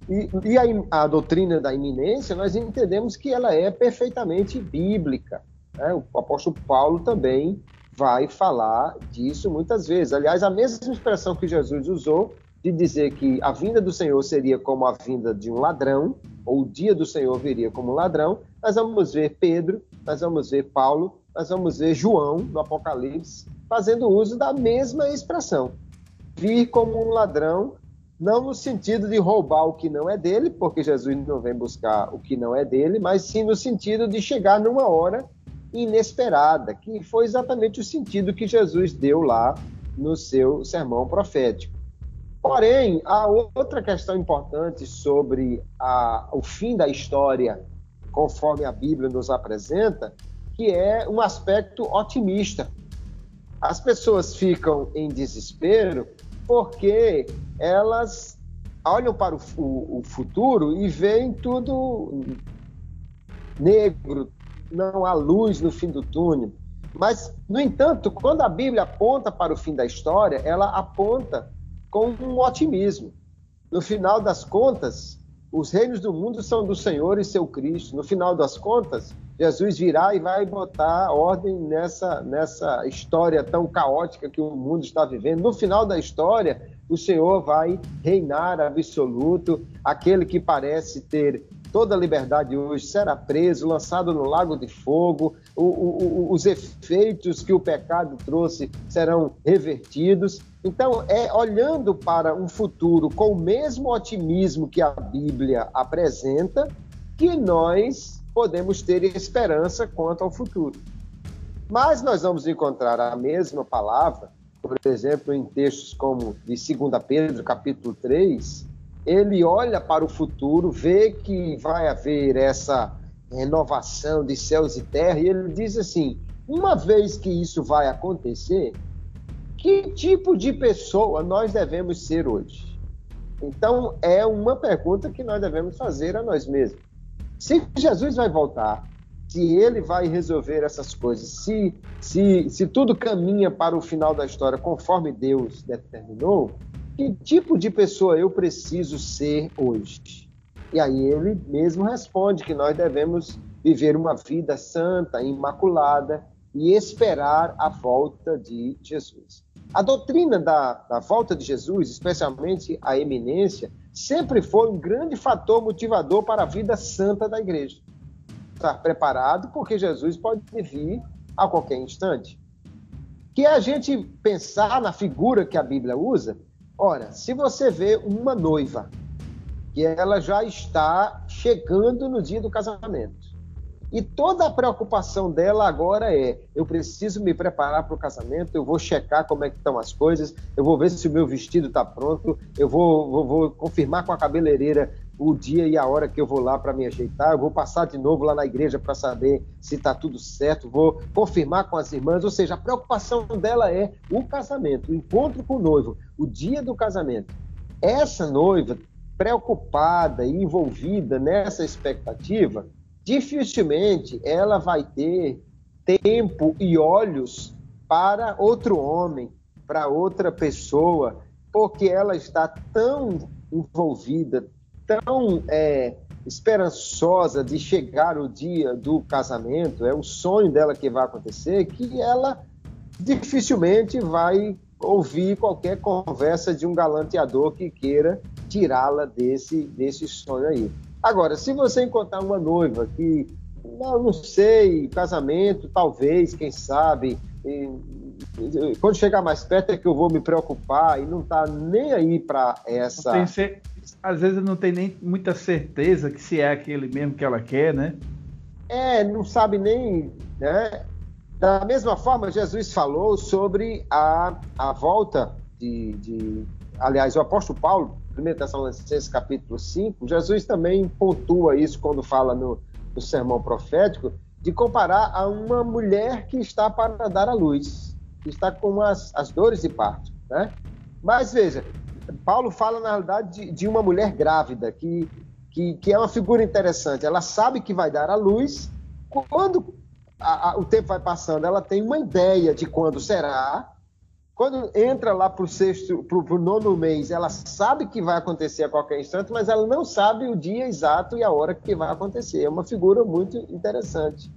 E, e a, a, doutrina da iminência, nós entendemos que ela é perfeitamente bíblica. Né? O apóstolo Paulo também vai falar disso muitas vezes. Aliás, a mesma expressão que Jesus usou de dizer que a vinda do Senhor seria como a vinda de um ladrão, ou o dia do Senhor viria como um ladrão, nós vamos ver Pedro, nós vamos ver Paulo nós vamos ver João, no Apocalipse, fazendo uso da mesma expressão. Vir como um ladrão, não no sentido de roubar o que não é dele, porque Jesus não vem buscar o que não é dele, mas sim no sentido de chegar numa hora inesperada, que foi exatamente o sentido que Jesus deu lá no seu sermão profético. Porém, há outra questão importante sobre a, o fim da história, conforme a Bíblia nos apresenta, que é um aspecto otimista. As pessoas ficam em desespero porque elas olham para o, o, o futuro e veem tudo negro, não há luz no fim do túnel. Mas, no entanto, quando a Bíblia aponta para o fim da história, ela aponta com um otimismo. No final das contas, os reinos do mundo são do Senhor e seu Cristo. No final das contas, Jesus virá e vai botar ordem nessa, nessa história tão caótica que o mundo está vivendo. No final da história, o Senhor vai reinar absoluto. Aquele que parece ter toda a liberdade hoje será preso, lançado no lago de fogo. O, o, os efeitos que o pecado trouxe serão revertidos. Então, é olhando para um futuro com o mesmo otimismo que a Bíblia apresenta que nós podemos ter esperança quanto ao futuro. Mas nós vamos encontrar a mesma palavra, por exemplo, em textos como de 2 Pedro, capítulo 3, ele olha para o futuro, vê que vai haver essa renovação de céus e terra, e ele diz assim: uma vez que isso vai acontecer, que tipo de pessoa nós devemos ser hoje? Então, é uma pergunta que nós devemos fazer a nós mesmos. Se Jesus vai voltar, se ele vai resolver essas coisas, se, se, se tudo caminha para o final da história conforme Deus determinou, que tipo de pessoa eu preciso ser hoje? E aí ele mesmo responde que nós devemos viver uma vida santa, imaculada e esperar a volta de Jesus. A doutrina da, da volta de Jesus, especialmente a eminência, sempre foi um grande fator motivador para a vida santa da igreja. Estar preparado, porque Jesus pode vir a qualquer instante. Que é a gente pensar na figura que a Bíblia usa. Ora, se você vê uma noiva, que ela já está chegando no dia do casamento, e toda a preocupação dela agora é: eu preciso me preparar para o casamento, eu vou checar como é que estão as coisas, eu vou ver se o meu vestido está pronto, eu vou, vou, vou, confirmar com a cabeleireira o dia e a hora que eu vou lá para me ajeitar, eu vou passar de novo lá na igreja para saber se está tudo certo, vou confirmar com as irmãs, ou seja, a preocupação dela é o casamento, o encontro com o noivo, o dia do casamento. Essa noiva preocupada e envolvida nessa expectativa, dificilmente ela vai ter tempo e olhos para outro homem, para outra pessoa, porque ela está tão envolvida, tão é, esperançosa de chegar o dia do casamento, é o sonho dela que vai acontecer, que ela dificilmente vai ouvir qualquer conversa de um galanteador que queira tirá-la desse, desse sonho aí. Agora, se você encontrar uma noiva que, não, não sei, casamento, talvez, quem sabe, e, quando chegar mais perto é que eu vou me preocupar e não tá nem aí para essa. Ser, às vezes não tem nem muita certeza que se é aquele mesmo que ela quer, né? É, não sabe nem, né? Da mesma forma, Jesus falou sobre a, a volta de, de. Aliás, o apóstolo Paulo, 1 Tessalonicenses capítulo 5, Jesus também pontua isso quando fala no, no sermão profético, de comparar a uma mulher que está para dar à luz, que está com as, as dores de parto. Né? Mas veja, Paulo fala na realidade de, de uma mulher grávida, que, que, que, é uma figura interessante. Ela sabe que vai dar à luz, quando a, a, o tempo vai passando, ela tem uma ideia de quando será, quando entra lá para o sexto, para o nono mês, ela sabe que vai acontecer a qualquer instante, mas ela não sabe o dia exato e a hora que vai acontecer. É uma figura muito interessante.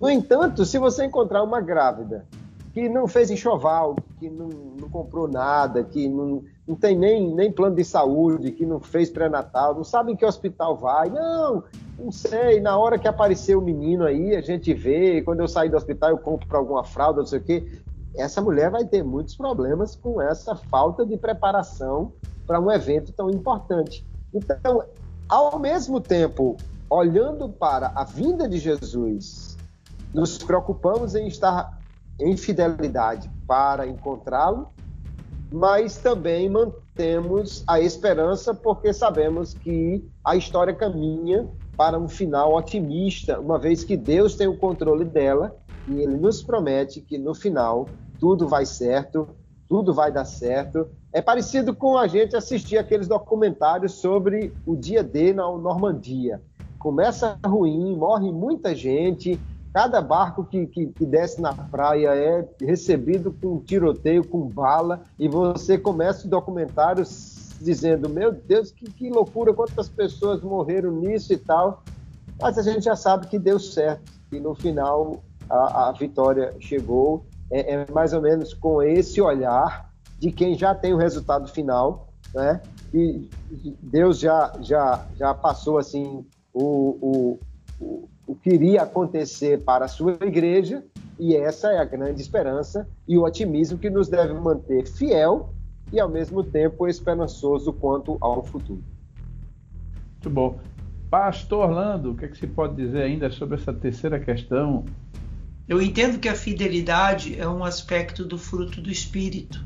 No entanto, se você encontrar uma grávida que não fez enxoval, que não, não comprou nada, que não, não tem nem, nem plano de saúde, que não fez pré-natal, não sabe em que hospital vai, não, não sei, na hora que aparecer o menino aí, a gente vê, quando eu sair do hospital eu compro para alguma fralda, não sei o quê essa mulher vai ter muitos problemas com essa falta de preparação para um evento tão importante. Então, ao mesmo tempo, olhando para a vinda de Jesus, nos preocupamos em estar em fidelidade para encontrá-lo, mas também mantemos a esperança porque sabemos que a história caminha para um final otimista, uma vez que Deus tem o controle dela e ele nos promete que no final tudo vai certo, tudo vai dar certo. É parecido com a gente assistir aqueles documentários sobre o dia D na Normandia. Começa ruim, morre muita gente, cada barco que, que, que, desce na praia é recebido com tiroteio, com bala, e você começa o documentário dizendo: Meu Deus, que, que loucura, quantas pessoas morreram nisso e tal. Mas a gente já sabe que deu certo, e no final a, a vitória chegou é, é, mais ou menos com esse olhar de quem já tem o resultado final, né? E Deus já, já, já passou assim o, o, o, que iria acontecer para a sua igreja, e essa é a grande esperança e o otimismo que nos deve manter fiel e ao mesmo tempo esperançoso quanto ao futuro. Muito bom. Pastor Orlando, o que, é que se pode dizer ainda sobre essa terceira questão eu entendo que a fidelidade é um aspecto do fruto do Espírito.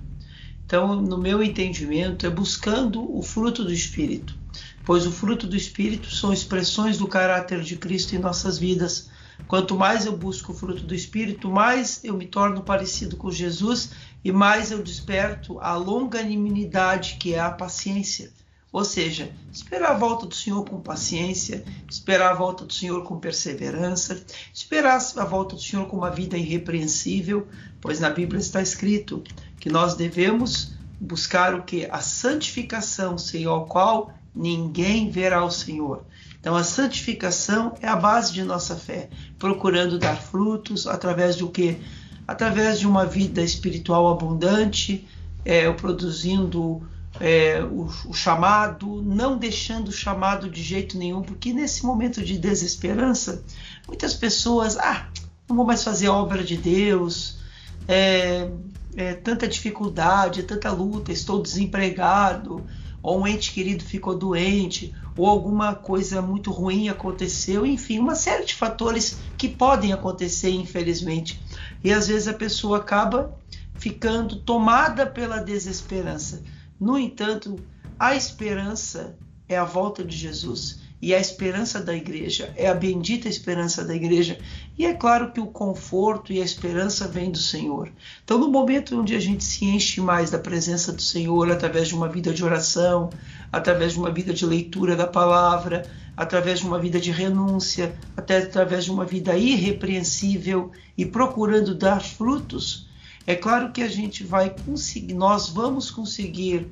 Então, no meu entendimento, é buscando o fruto do Espírito, pois o fruto do Espírito são expressões do caráter de Cristo em nossas vidas. Quanto mais eu busco o fruto do Espírito, mais eu me torno parecido com Jesus e mais eu desperto a longanimidade, que é a paciência. Ou seja, esperar a volta do Senhor com paciência, esperar a volta do Senhor com perseverança, esperar a volta do Senhor com uma vida irrepreensível, pois na Bíblia está escrito que nós devemos buscar o que? A santificação, sem a qual ninguém verá o Senhor. Então a santificação é a base de nossa fé, procurando dar frutos através do que? Através de uma vida espiritual abundante, é, produzindo é, o, o, chamado, não deixando o chamado de jeito nenhum, porque nesse momento de desesperança, muitas pessoas, ah, não vou mais fazer a obra de Deus, é, é, tanta dificuldade, tanta luta, estou desempregado, ou um ente querido ficou doente, ou alguma coisa muito ruim aconteceu, enfim, uma série de fatores que podem acontecer, infelizmente. E às vezes a pessoa acaba ficando tomada pela desesperança. No entanto, a esperança é a volta de Jesus e a esperança da igreja é a bendita esperança da igreja. E é claro que o conforto e a esperança vêm do Senhor. Então, no momento onde a gente se enche mais da presença do Senhor, através de uma vida de oração, através de uma vida de leitura da palavra, através de uma vida de renúncia, até através de uma vida irrepreensível e procurando dar frutos, é claro que a gente vai conseguir, nós vamos conseguir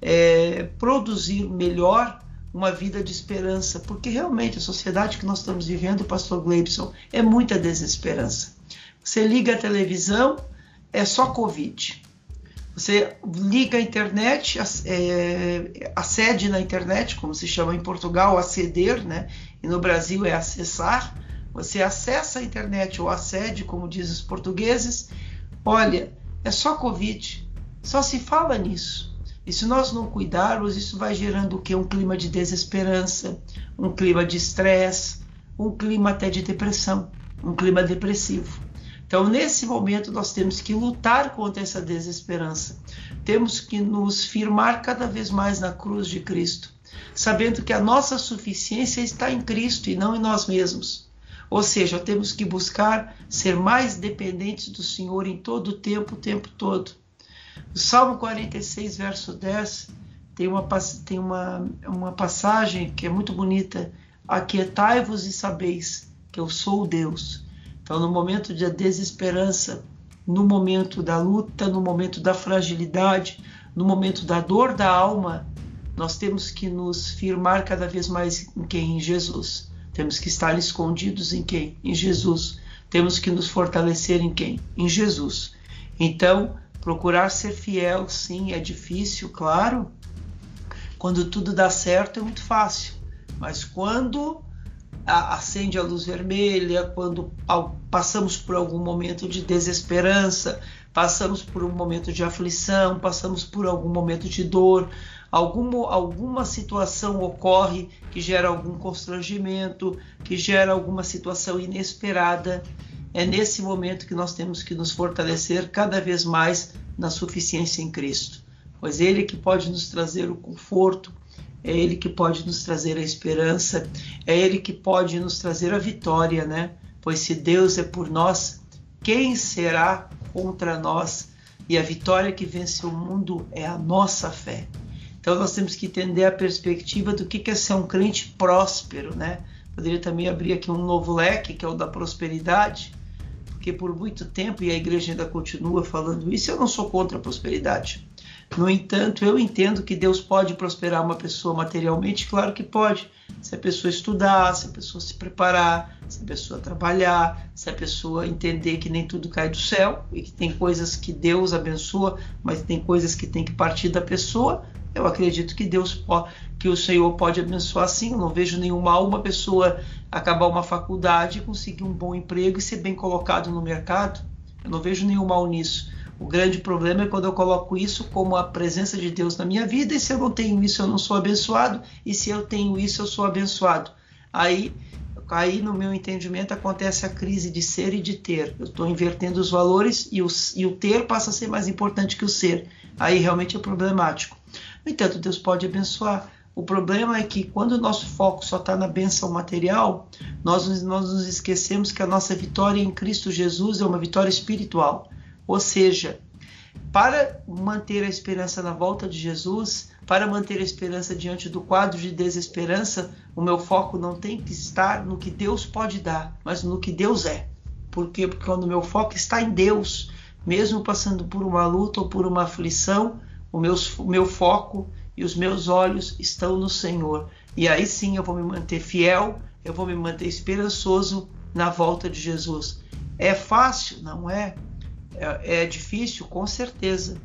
é, produzir melhor uma vida de esperança, porque realmente a sociedade que nós estamos vivendo, Pastor Gleibson, é muita desesperança. Você liga a televisão, é só Covid. Você liga a internet, é, acede na internet, como se chama em Portugal, aceder, né? E no Brasil é acessar. Você acessa a internet ou acede, como dizem os portugueses. Olha, é só Covid. Só se fala nisso. E se nós não cuidarmos, isso vai gerando o que? Um clima de desesperança, um clima de estresse, um clima até de depressão, um clima depressivo. Então, nesse momento, nós temos que lutar contra essa desesperança. Temos que nos firmar cada vez mais na cruz de Cristo, sabendo que a nossa suficiência está em Cristo e não em nós mesmos. Ou seja, temos que buscar ser mais dependentes do Senhor em todo o tempo, o tempo todo. O Salmo 46, verso 10, tem uma, tem uma, uma passagem que é muito bonita. Aquietai-vos e sabeis que eu sou Deus então, no momento da desesperança, no momento da luta, no momento da fragilidade, no momento da dor da alma, nós temos que nos firmar cada vez mais em quem? Em Jesus. Temos que estar escondidos em quem? Em Jesus. Temos que nos fortalecer em quem? Em Jesus. Então, procurar ser fiel, sim, é difícil, claro. Quando tudo dá certo é muito fácil. Mas quando acende a luz vermelha, quando passamos por algum momento de desesperança, passamos por um momento de aflição, passamos por algum momento de dor, alguma, alguma situação ocorre que gera algum constrangimento, que gera alguma situação inesperada. É nesse momento que nós temos que nos fortalecer cada vez mais na suficiência em Cristo, pois Ele é que pode nos trazer o conforto, é Ele que pode nos trazer a esperança, é Ele que pode nos trazer a vitória, né? Pois se Deus é por nós, quem será contra nós? E a vitória que vence o mundo é a nossa fé. Então nós temos que entender a perspectiva do que é ser um crente próspero, né? Poderia também abrir aqui um novo leque, que é o da prosperidade, porque por muito tempo, e a igreja ainda continua falando isso, eu não sou contra a prosperidade. No entanto, eu entendo que Deus pode prosperar uma pessoa materialmente, claro que pode. Se a pessoa estudar, se a pessoa se preparar, se a pessoa trabalhar, se a pessoa entender que nem tudo cai do céu e que tem coisas que Deus abençoa, mas tem coisas que tem que partir da pessoa, eu acredito que Deus pode, que o Senhor pode abençoar sim. Eu não vejo nenhum mal uma pessoa acabar uma faculdade, conseguir um bom emprego e ser bem colocado no mercado. Eu não vejo nenhum mal nisso. O grande problema é quando eu coloco isso como a presença de Deus na minha vida, e se eu não tenho isso, eu não sou abençoado, e se eu tenho isso, eu sou abençoado. Aí, aí no meu entendimento, acontece a crise de ser e de ter. Eu estou invertendo os valores e o, e o ter passa a ser mais importante que o ser. Aí realmente é problemático. No entanto, Deus pode abençoar. O problema é que quando o nosso foco só está na benção material, nós, nós nos esquecemos que a nossa vitória em Cristo Jesus é uma vitória espiritual. Ou seja, para manter a esperança na volta de Jesus, para manter a esperança diante do quadro de desesperança, o meu foco não tem que estar no que Deus pode dar, mas no que Deus é. Por quê? Porque quando o meu foco está em Deus, mesmo passando por uma luta ou por uma aflição, o meu, o meu foco e os meus olhos estão no Senhor. E aí sim eu vou me manter fiel, eu vou me manter esperançoso na volta de Jesus. É fácil? Não é. É, é difícil, com certeza,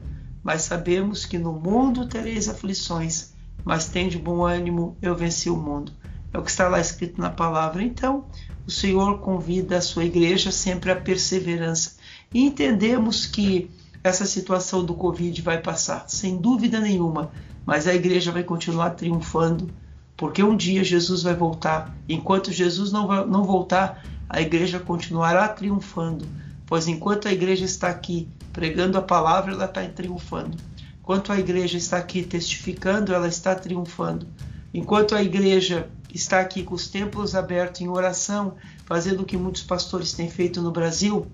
mas sabemos que no mundo tereis aflições, mas tem de bom ânimo, eu venci o mundo. É o que está lá escrito na palavra. Então, o Senhor convida a sua igreja sempre à perseverança. E entendemos que essa situação do Covid vai passar, sem dúvida nenhuma, mas a igreja vai continuar triunfando, porque um dia Jesus vai voltar. Enquanto Jesus não, vai, não voltar, a igreja continuará triunfando pois enquanto a igreja está aqui pregando a palavra, ela está triunfando. Enquanto a igreja está aqui testificando, ela está triunfando. Enquanto a igreja está aqui com os templos abertos em oração, fazendo o que muitos pastores têm feito no Brasil,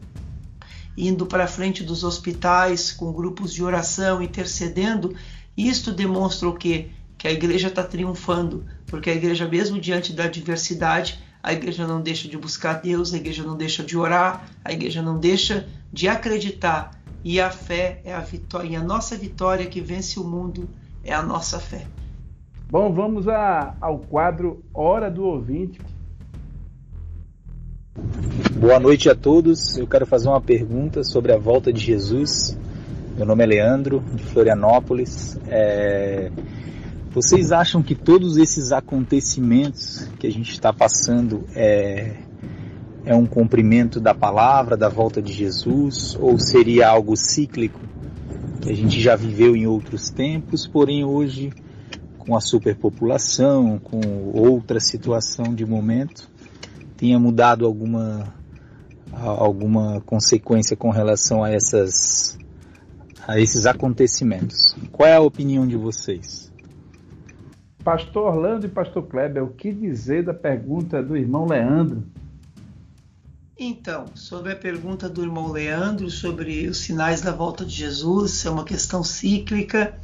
indo para frente dos hospitais com grupos de oração, intercedendo, isto demonstra o quê? Que a igreja está triunfando, porque a igreja, mesmo diante da adversidade, a igreja não deixa de buscar Deus, a igreja não deixa de orar, a igreja não deixa de acreditar. E a fé é a vitória, e a nossa vitória que vence o mundo é a nossa fé. Bom, vamos a, ao quadro Hora do Ouvinte. Boa noite a todos. Eu quero fazer uma pergunta sobre a volta de Jesus. Meu nome é Leandro, de Florianópolis. É... Vocês acham que todos esses acontecimentos que a gente está passando é... é um cumprimento da palavra, da volta de Jesus, ou seria algo cíclico que a gente já viveu em outros tempos, porém hoje com a superpopulação, com outra situação de momento, tenha mudado alguma alguma consequência com relação a essas a esses acontecimentos. Qual é a opinião de vocês? Pastor Orlando e Pastor Kleber, o que dizer da pergunta do irmão Leandro? Então, sobre a pergunta do irmão Leandro sobre os sinais da volta de Jesus, é uma questão cíclica.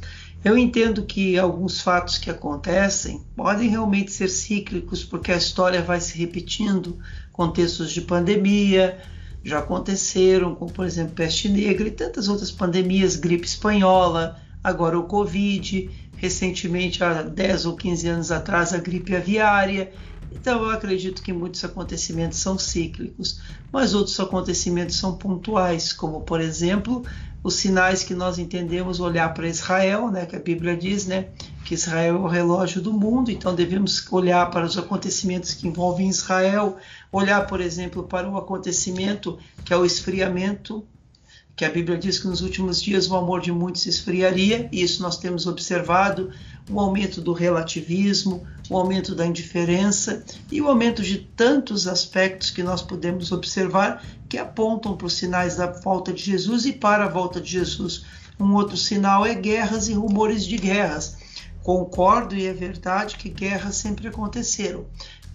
Eu entendo que alguns fatos que acontecem podem realmente ser cíclicos, porque a história vai se repetindo, contextos de pandemia, já aconteceram, como por exemplo peste negra e tantas outras pandemias, gripe espanhola, agora o Covid, recentemente, há 10 ou 15 anos atrás, a gripe aviária. Então eu acredito que muitos acontecimentos são cíclicos, mas outros acontecimentos são pontuais, como por exemplo os sinais que nós entendemos olhar para Israel, né, que a Bíblia diz, né, que Israel é o relógio do mundo, então devemos olhar para os acontecimentos que envolvem Israel, olhar, por exemplo, para o acontecimento que é o esfriamento, que a Bíblia diz que nos últimos dias o amor de muitos se esfriaria, e isso nós temos observado, o aumento do relativismo, o aumento da indiferença e o aumento de tantos aspectos que nós podemos observar que apontam para os sinais da volta de Jesus e para a volta de Jesus. Um outro sinal é guerras e rumores de guerras. Concordo e é verdade que guerras sempre aconteceram,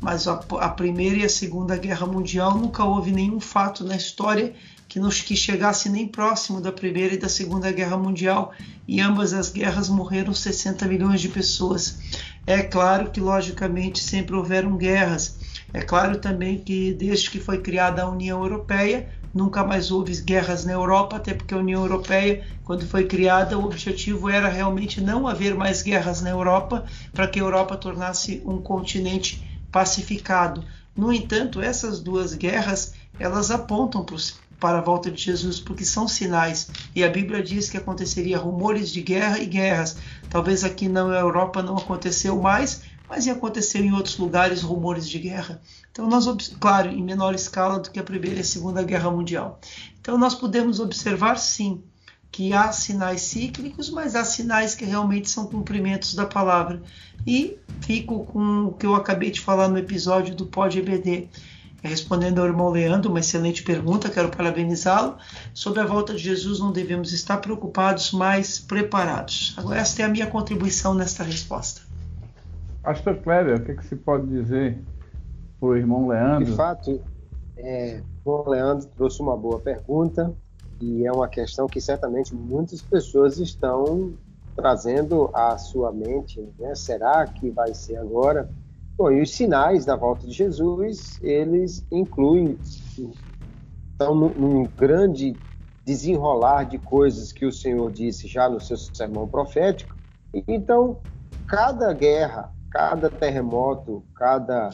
mas a, a Primeira e a Segunda Guerra Mundial nunca houve nenhum fato na história que, nos, que chegasse nem próximo da Primeira e da Segunda Guerra Mundial, e ambas as guerras morreram 60 milhões de pessoas. É claro que, logicamente, sempre houveram guerras. É claro também que, desde que foi criada a União Europeia, nunca mais houve guerras na Europa, até porque a União Europeia, quando foi criada, o objetivo era realmente não haver mais guerras na Europa, para que a Europa tornasse um continente pacificado. No entanto, essas duas guerras, elas apontam para a volta de Jesus, porque são sinais. E a Bíblia diz que aconteceria rumores de guerra e guerras. Talvez aqui na Europa não aconteceu mais, mas aconteceu em outros lugares rumores de guerra. Então nós, claro, em menor escala do que a Primeira e a Segunda Guerra Mundial. Então nós podemos observar sim que há sinais cíclicos, mas há sinais que realmente são cumprimentos da palavra. E fico com o que eu acabei de falar no episódio do Pod EBD. Respondendo ao irmão Leandro, uma excelente pergunta, quero parabenizá-lo. Sobre a volta de Jesus, não devemos estar preocupados, mas preparados. Agora, esta é a minha contribuição nesta resposta. Pastor Kleber, o que, é que se pode dizer para o irmão Leandro? De fato, é, o irmão Leandro trouxe uma boa pergunta e é uma questão que certamente muitas pessoas estão trazendo à sua mente. Né? Será que vai ser agora? Bom, e os sinais da volta de Jesus, eles incluem, estão num, grande desenrolar de coisas que o Senhor disse já no seu sermão profético. Então, cada guerra, cada terremoto, cada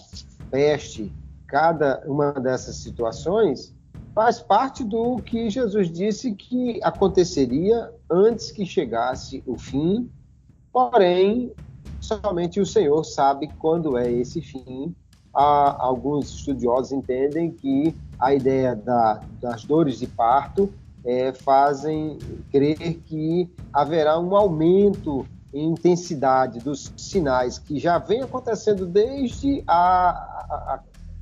peste, cada uma dessas situações faz parte do que Jesus disse que aconteceria antes que chegasse o fim, porém, somente o Senhor sabe quando é esse fim. Há, alguns estudiosos entendem que a ideia da, das dores de parto é, fazem crer que haverá um aumento intensidade dos sinais que já vem acontecendo desde a, a,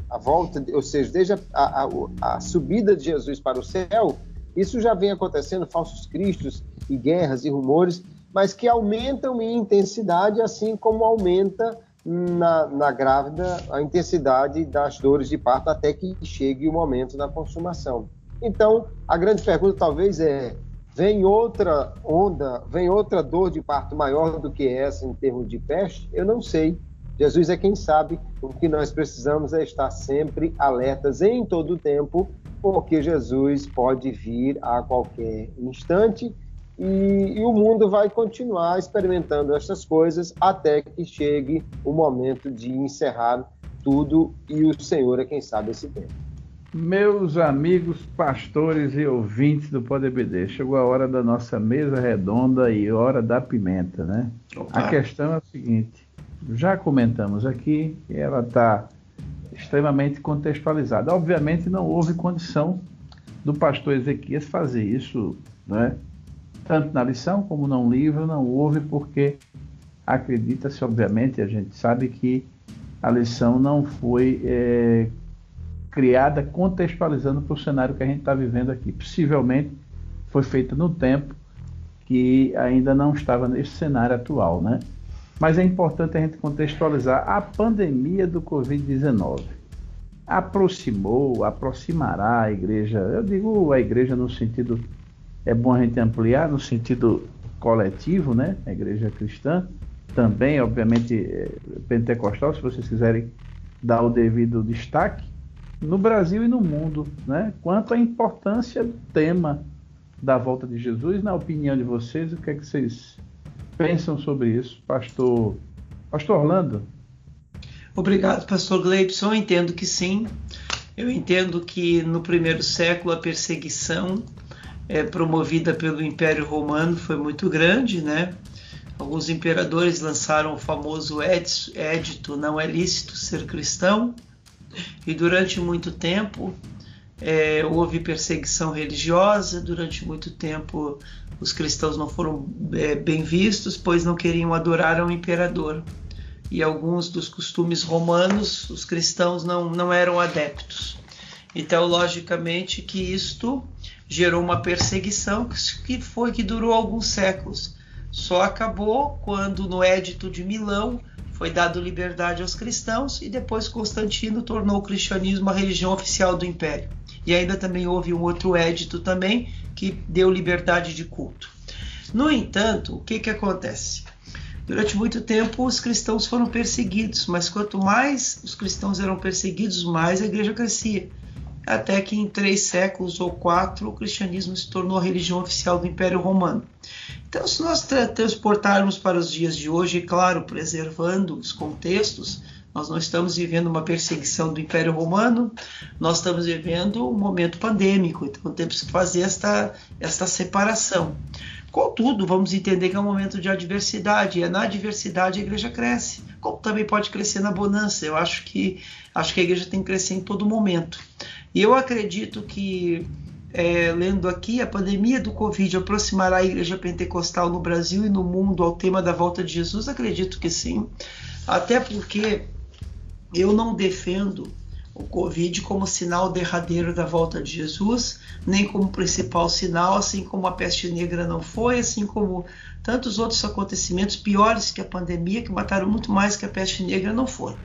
a volta, ou seja, desde a, a, subida de Jesus para o céu, isso já vem acontecendo, falsos cristos e guerras e rumores, mas que aumentam em intensidade, assim como aumenta na, na grávida a intensidade das dores de parto até que chegue o momento da consumação. Então, a grande pergunta talvez é: vem outra onda, vem outra dor de parto maior do que essa em termos de peste? Eu não sei. Jesus é quem sabe. O que nós precisamos é estar sempre alertas em todo o tempo, porque Jesus pode vir a qualquer instante e, e, o mundo vai continuar experimentando essas coisas até que chegue o momento de encerrar tudo e o Senhor é quem sabe esse tempo. Meus amigos pastores e ouvintes do PodBD, chegou a hora da nossa mesa redonda e hora da pimenta, né? Opa. A questão é a seguinte: já comentamos aqui e ela está extremamente contextualizada. Obviamente, não houve condição do pastor Ezequias fazer isso, né? Tanto na lição como no livro, não houve, porque acredita-se, obviamente, a gente sabe que a lição não foi é, criada contextualizando para o cenário que a gente está vivendo aqui. Possivelmente foi feita no tempo que ainda não estava nesse cenário atual, né? Mas é importante a gente contextualizar a pandemia do Covid-19. Aproximou, aproximará a igreja, eu digo a igreja no sentido, é bom a gente ampliar, no sentido coletivo, né? A igreja cristã, também, obviamente, é, pentecostal, se vocês quiserem dar o devido destaque, no Brasil e no mundo, né? Quanto à importância do tema da volta de Jesus, na opinião de vocês, o que é que vocês pensam sobre isso, Pastor, Pastor Orlando? Obrigado, Pastor Gleibson. Eu entendo que sim. Eu entendo que no primeiro século a perseguição é, promovida pelo Império Romano foi muito grande, né? Alguns imperadores lançaram o famoso édito: não é lícito ser cristão e durante muito tempo é, houve perseguição religiosa, durante muito tempo os cristãos não foram é, bem vistos, pois não queriam adorar ao imperador. E alguns dos costumes romanos, os cristãos não, não eram adeptos. Então, logicamente, que isto gerou uma perseguição que foi que durou alguns séculos. Só acabou quando no Édito de Milão foi dado liberdade aos cristãos e depois Constantino tornou o cristianismo a religião oficial do império. E ainda também houve um outro édito também que deu liberdade de culto. No entanto, o que, que acontece? Durante muito tempo os cristãos foram perseguidos, mas quanto mais os cristãos eram perseguidos, mais a igreja crescia. Até que em três séculos ou quatro o cristianismo se tornou a religião oficial do Império Romano. Então, se nós transportarmos para os dias de hoje, claro, preservando os contextos, nós não estamos vivendo uma perseguição do Império Romano, nós estamos vivendo um momento pandêmico, então temos que fazer esta, esta separação. Contudo, vamos entender que é um momento de adversidade, e é na adversidade a igreja cresce, como também pode crescer na bonança. Eu acho que, acho que a igreja tem que crescer em todo momento. E eu acredito que é, lendo aqui, a pandemia do Covid aproximará a igreja pentecostal no Brasil e no mundo ao tema da volta de Jesus? Acredito que sim. Até porque eu não defendo o Covid como sinal derradeiro da volta de Jesus, nem como principal sinal, assim como a peste negra não foi, assim como tantos outros acontecimentos piores que a pandemia, que mataram muito mais que a peste negra, não foram.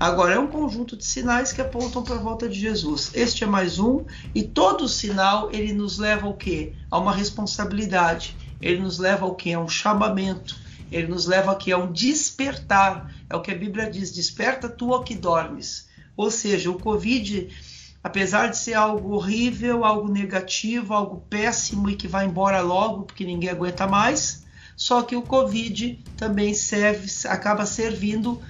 Agora, é um conjunto de sinais que apontam para a volta de Jesus. Este é mais um, e todo sinal ele nos leva ao quê? A uma responsabilidade. Ele nos leva ao quê? A um chamamento. Ele nos leva aqui a um despertar. É o que a Bíblia diz: desperta tu que dormes. Ou seja, o Covid, apesar de ser algo horrível, algo negativo, algo péssimo e que vai embora logo porque ninguém aguenta mais, só que o Covid também serve, acaba servindo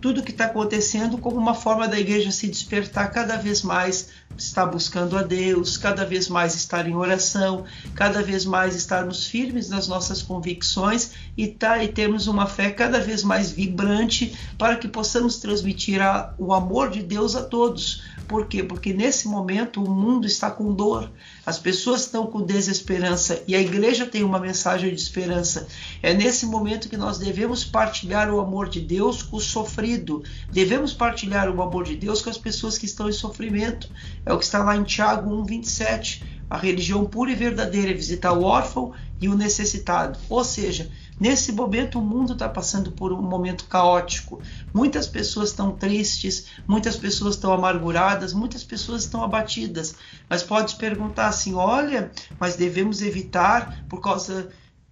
tudo que está acontecendo como uma forma da igreja se despertar cada vez mais, estar buscando a Deus, cada vez mais estar em oração, cada vez mais estarmos firmes nas nossas convicções e, tá, e termos uma fé cada vez mais vibrante para que possamos transmitir a, o amor de Deus a todos. Por quê? Porque nesse momento o mundo está com dor, as pessoas estão com desesperança e a igreja tem uma mensagem de esperança. É nesse momento que nós devemos partilhar o amor de Deus com o sofrido, devemos partilhar o amor de Deus com as pessoas que estão em sofrimento. É o que está lá em Tiago 1,27. A religião pura e verdadeira é visitar o órfão e o necessitado. Ou seja, Nesse momento, o mundo está passando por um momento caótico. Muitas pessoas estão tristes, muitas pessoas estão amarguradas, muitas pessoas estão abatidas. Mas pode perguntar assim: olha, mas devemos evitar por causa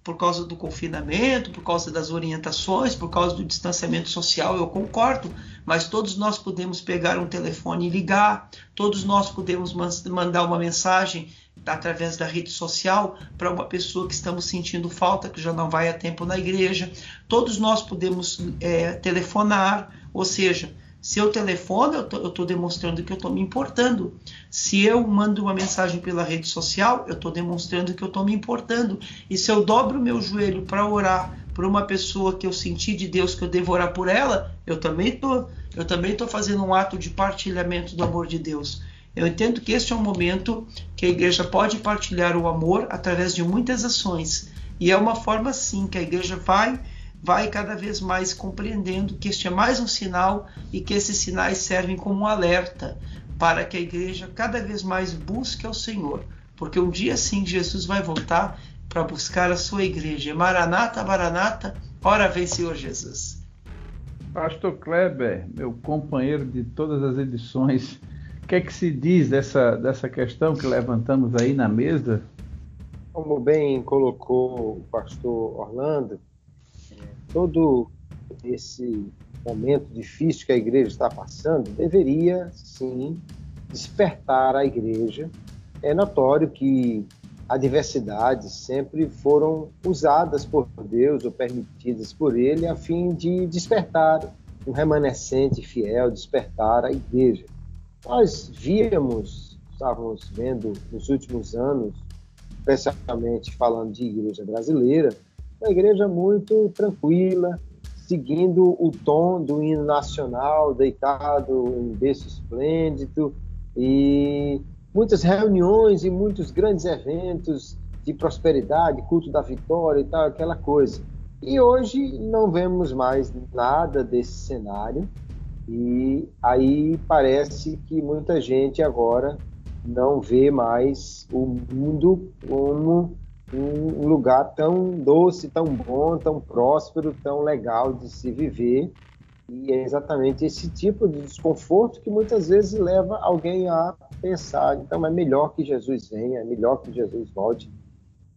por causa do confinamento, por causa das orientações, por causa do distanciamento social, eu concordo, mas todos nós podemos pegar um telefone e ligar, todos nós podemos mandar uma mensagem através da rede social para uma pessoa que estamos sentindo falta, que já não vai a tempo na igreja. Todos nós podemos é, telefonar, ou seja, Se eu telefono, eu estou demonstrando que eu estou me importando. Se eu mando uma mensagem pela rede social, eu estou demonstrando que eu estou me importando. E se eu dobro o meu joelho para orar por uma pessoa que eu senti de Deus que eu devo orar por ela, eu também estou eu também estou fazendo um ato de partilhamento do amor de Deus. Eu entendo que este é um momento que a igreja pode partilhar o amor através de muitas ações. E é uma forma sim que a igreja vai vai cada vez mais compreendendo que este é mais um sinal e que esses sinais servem como um alerta para que a igreja cada vez mais busque ao Senhor, porque um dia sim Jesus vai voltar para buscar a sua igreja. Maranata, Maranata, ora vem Senhor Jesus. Pastor Kleber, meu companheiro de todas as edições, o que é que se diz dessa, dessa questão que levantamos aí na mesa? Como bem colocou o pastor Orlando, todo esse momento difícil que a igreja está passando deveria sim despertar a igreja. É notório que adversidades sempre foram usadas por Deus ou permitidas por Ele a fim de despertar um remanescente fiel, despertar a igreja. Nós víamos, estávamos vendo nos últimos anos, especialmente falando de igreja brasileira, uma igreja muito tranquila, seguindo o tom do hino nacional, deitado em berço esplêndido, e muitas reuniões e muitos grandes eventos de prosperidade, culto da vitória e tal, aquela coisa. E hoje não vemos mais nada desse cenário, e aí parece que muita gente agora não vê mais o mundo como um lugar tão doce, tão bom, tão próspero, tão legal de se viver. E é exatamente esse tipo de desconforto que muitas vezes leva alguém a pensar: então é melhor que Jesus venha, é melhor que Jesus volte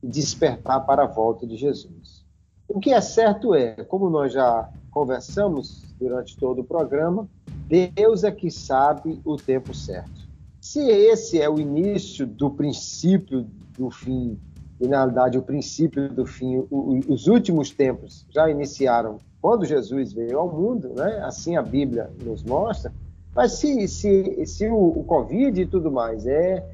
e despertar para a volta de Jesus. O que é certo é, como nós já conversamos durante todo o programa, Deus é que sabe o tempo certo. Se esse é o início do princípio do fim e na realidade o princípio do fim, o, os últimos tempos já iniciaram quando Jesus veio ao mundo, né? assim a Bíblia nos mostra. Mas se, se, se o, o Covid e tudo mais é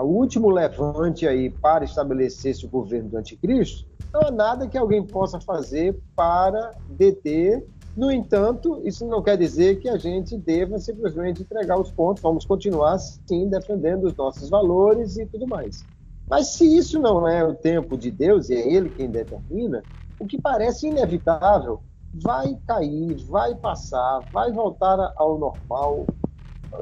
o último levante aí para estabelecer esse governo do anticristo, não há nada que alguém possa fazer para deter. No entanto, isso não quer dizer que a gente deva simplesmente entregar os pontos. Vamos continuar, sim, defendendo os nossos valores e tudo mais. Mas se isso não é o tempo de Deus e é Ele quem determina, o que parece inevitável vai cair, vai passar, vai voltar ao normal.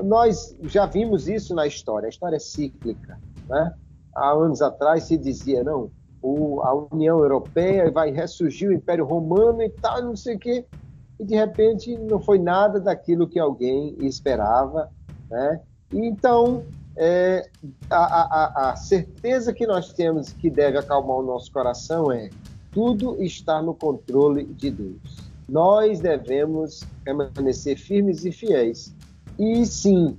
Nós já vimos isso na história, a história é cíclica. Né? Há anos atrás se dizia, não, o, a União Europeia vai ressurgir o Império Romano e tal, não sei o quê, e de repente não foi nada daquilo que alguém esperava. Né? Então, é, a, a, a, certeza que nós temos que deve acalmar o nosso coração é tudo está no controle de Deus. Nós devemos permanecer firmes e fiéis. E sim,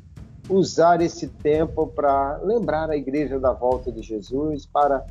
usar esse tempo para lembrar a igreja da volta de Jesus, para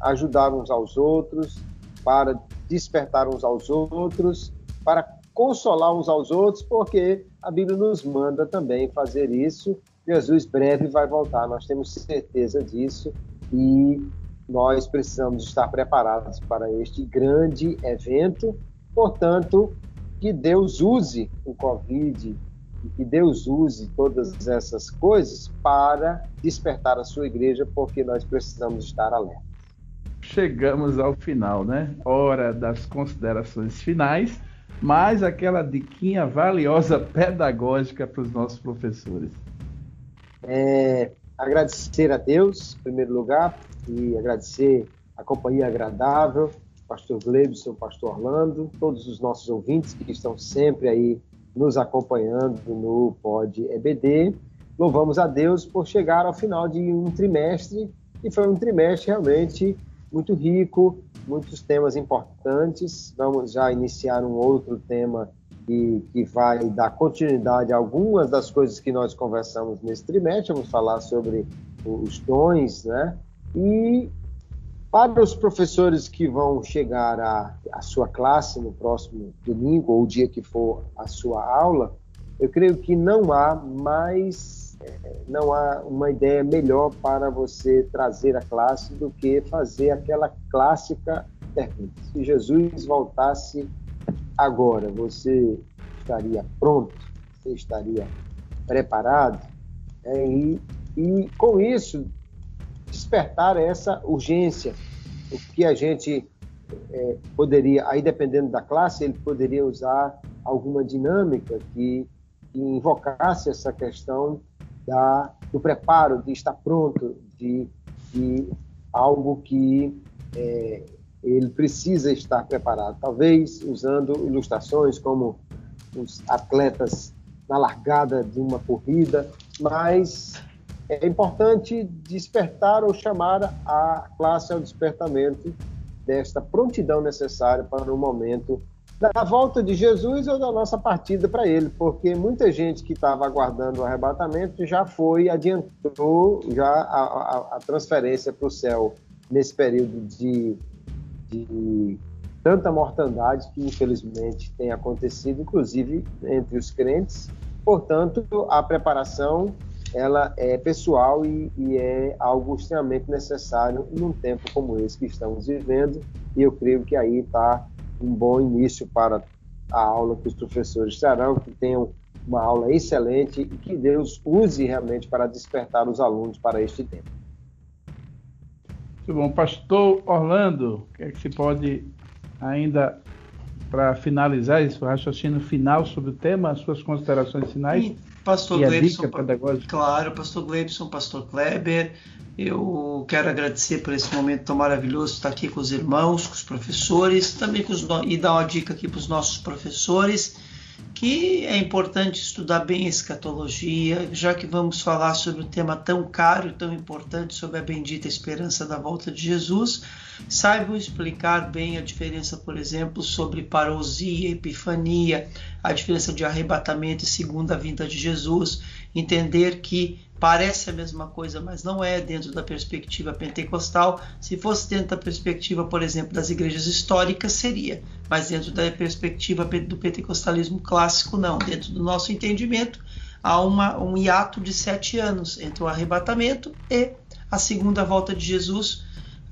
ajudar uns aos outros, para despertar uns aos outros, para consolar uns aos outros, porque a Bíblia nos manda também fazer isso Jesus breve vai voltar, nós temos certeza disso e nós precisamos estar preparados para este grande evento. Portanto, que Deus use o Covid e que Deus use todas essas coisas para despertar a sua igreja, porque nós precisamos estar alerta. Chegamos ao final, né? Hora das considerações finais, mais aquela diquinha valiosa pedagógica para os nossos professores. É, agradecer a Deus, em primeiro lugar, e agradecer a companhia agradável, pastor Glebson, pastor Orlando, todos os nossos ouvintes que estão sempre aí nos acompanhando no Pod EBD. Louvamos a Deus por chegar ao final de um trimestre, e foi um trimestre realmente muito rico, muitos temas importantes. Vamos já iniciar um outro tema que, que vai dar continuidade a algumas das coisas que nós conversamos nesse trimestre. Vamos falar sobre os dons, né? E para os professores que vão chegar à, à sua classe no próximo domingo ou o dia que for a sua aula, Eu creio que não há mais, não há uma ideia melhor para você trazer a classe do que fazer aquela clássica pergunta. Se Jesus voltasse agora, você estaria pronto? Você estaria preparado? É, e, e com isso, despertar essa urgência. O que a gente é, poderia, aí dependendo da classe, ele poderia usar alguma dinâmica que, que invocasse essa questão da, do preparo, de estar pronto, de, de algo que é, ele precisa estar preparado. Talvez usando ilustrações como os atletas na largada de uma corrida, mas é importante despertar ou chamar a classe ao despertamento desta prontidão necessária para o momento da volta de Jesus ou da nossa partida para ele, porque muita gente que estava aguardando o arrebatamento já foi, adiantou já a, a, a transferência para o céu nesse período de, de tanta mortandade que infelizmente tem acontecido, inclusive entre os crentes. Portanto, a preparação ela é pessoal e, e, é algo extremamente necessário num tempo como esse que estamos vivendo. E eu creio que aí está um bom início para a aula que os professores terão, que tenham uma aula excelente e que Deus use realmente para despertar os alunos para este tempo. Muito bom. Pastor Orlando, o que é que se pode ainda para finalizar esse raciocínio final sobre o tema, as suas considerações finais? Pastor e Gleibson, claro, Pastor Gleibson, Pastor Kleber, eu quero agradecer por esse momento tão maravilhoso estar aqui com os irmãos, com os professores, também com os, e dar uma dica aqui para os nossos professores, que é importante estudar bem a escatologia, já que vamos falar sobre um tema tão caro e tão importante sobre a bendita esperança da volta de Jesus saibam explicar bem a diferença, por exemplo, sobre parousia, epifania, a diferença de arrebatamento e segunda vinda de Jesus, entender que parece a mesma coisa, mas não é dentro da perspectiva pentecostal. Se fosse dentro da perspectiva, por exemplo, das igrejas históricas, seria, mas dentro da perspectiva do pentecostalismo clássico, não. Dentro do nosso entendimento, há uma, um hiato de sete anos entre o arrebatamento e a segunda volta de Jesus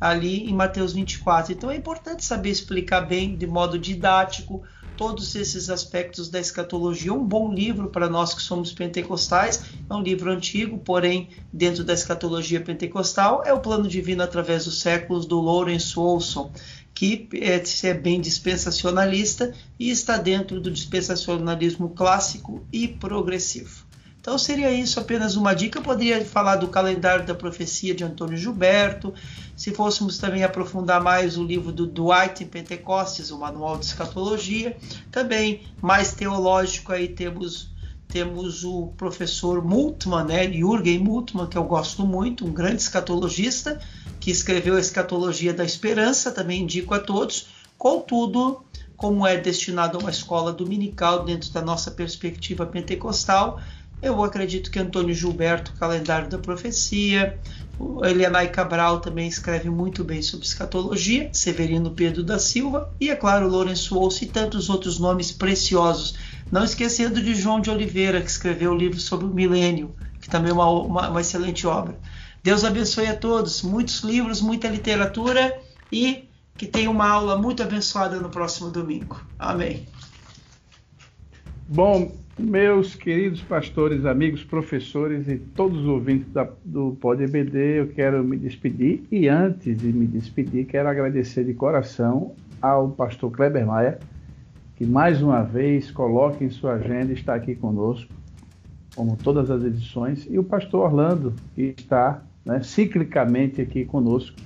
ali em Mateus 24. Então é importante saber explicar bem, de modo didático, todos esses aspectos da escatologia. Um bom livro para nós que somos pentecostais, é um livro antigo, porém, dentro da escatologia pentecostal, é o Plano Divino através dos séculos do Lawrence Olson, que é, é bem dispensacionalista e está dentro do dispensacionalismo clássico e progressivo. Então seria isso apenas uma dica. Eu poderia falar do calendário da profecia de Antônio Gilberto. Se fôssemos também aprofundar mais o livro do Dwight em Pentecostes, o Manual de Escatologia. Também mais teológico aí temos temos o professor Multmann, né, Jürgen Multmann, que eu gosto muito, um grande escatologista, que escreveu a Escatologia da Esperança, também indico a todos. Contudo, como é destinado a uma escola dominical dentro da nossa perspectiva pentecostal, eu acredito que Antônio Gilberto, Calendário da Profecia, Elianai Cabral também escreve muito bem sobre escatologia, Severino Pedro da Silva e, é claro, Lourenço Olso e tantos outros nomes preciosos. Não esquecendo de João de Oliveira, que escreveu o livro sobre o milênio, que também é uma, uma, uma excelente obra. Deus abençoe a todos, muitos livros, muita literatura e que tenha uma aula muito abençoada no próximo domingo. Amém. Bom, meus queridos pastores, amigos, professores e todos os ouvintes da, do Pod EBD, eu quero me despedir. E antes de me despedir, quero agradecer de coração ao pastor Kleber Maia, que mais uma vez coloca em sua agenda estar aqui conosco, como todas as edições, e o pastor Orlando, que está né, ciclicamente aqui conosco.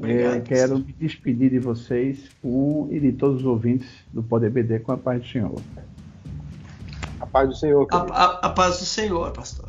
É, quero me despedir de vocês um, e de todos os ouvintes do Pod EBD com a paz do Senhor paz do Senhor. A, a, a, paz do Senhor, pastor.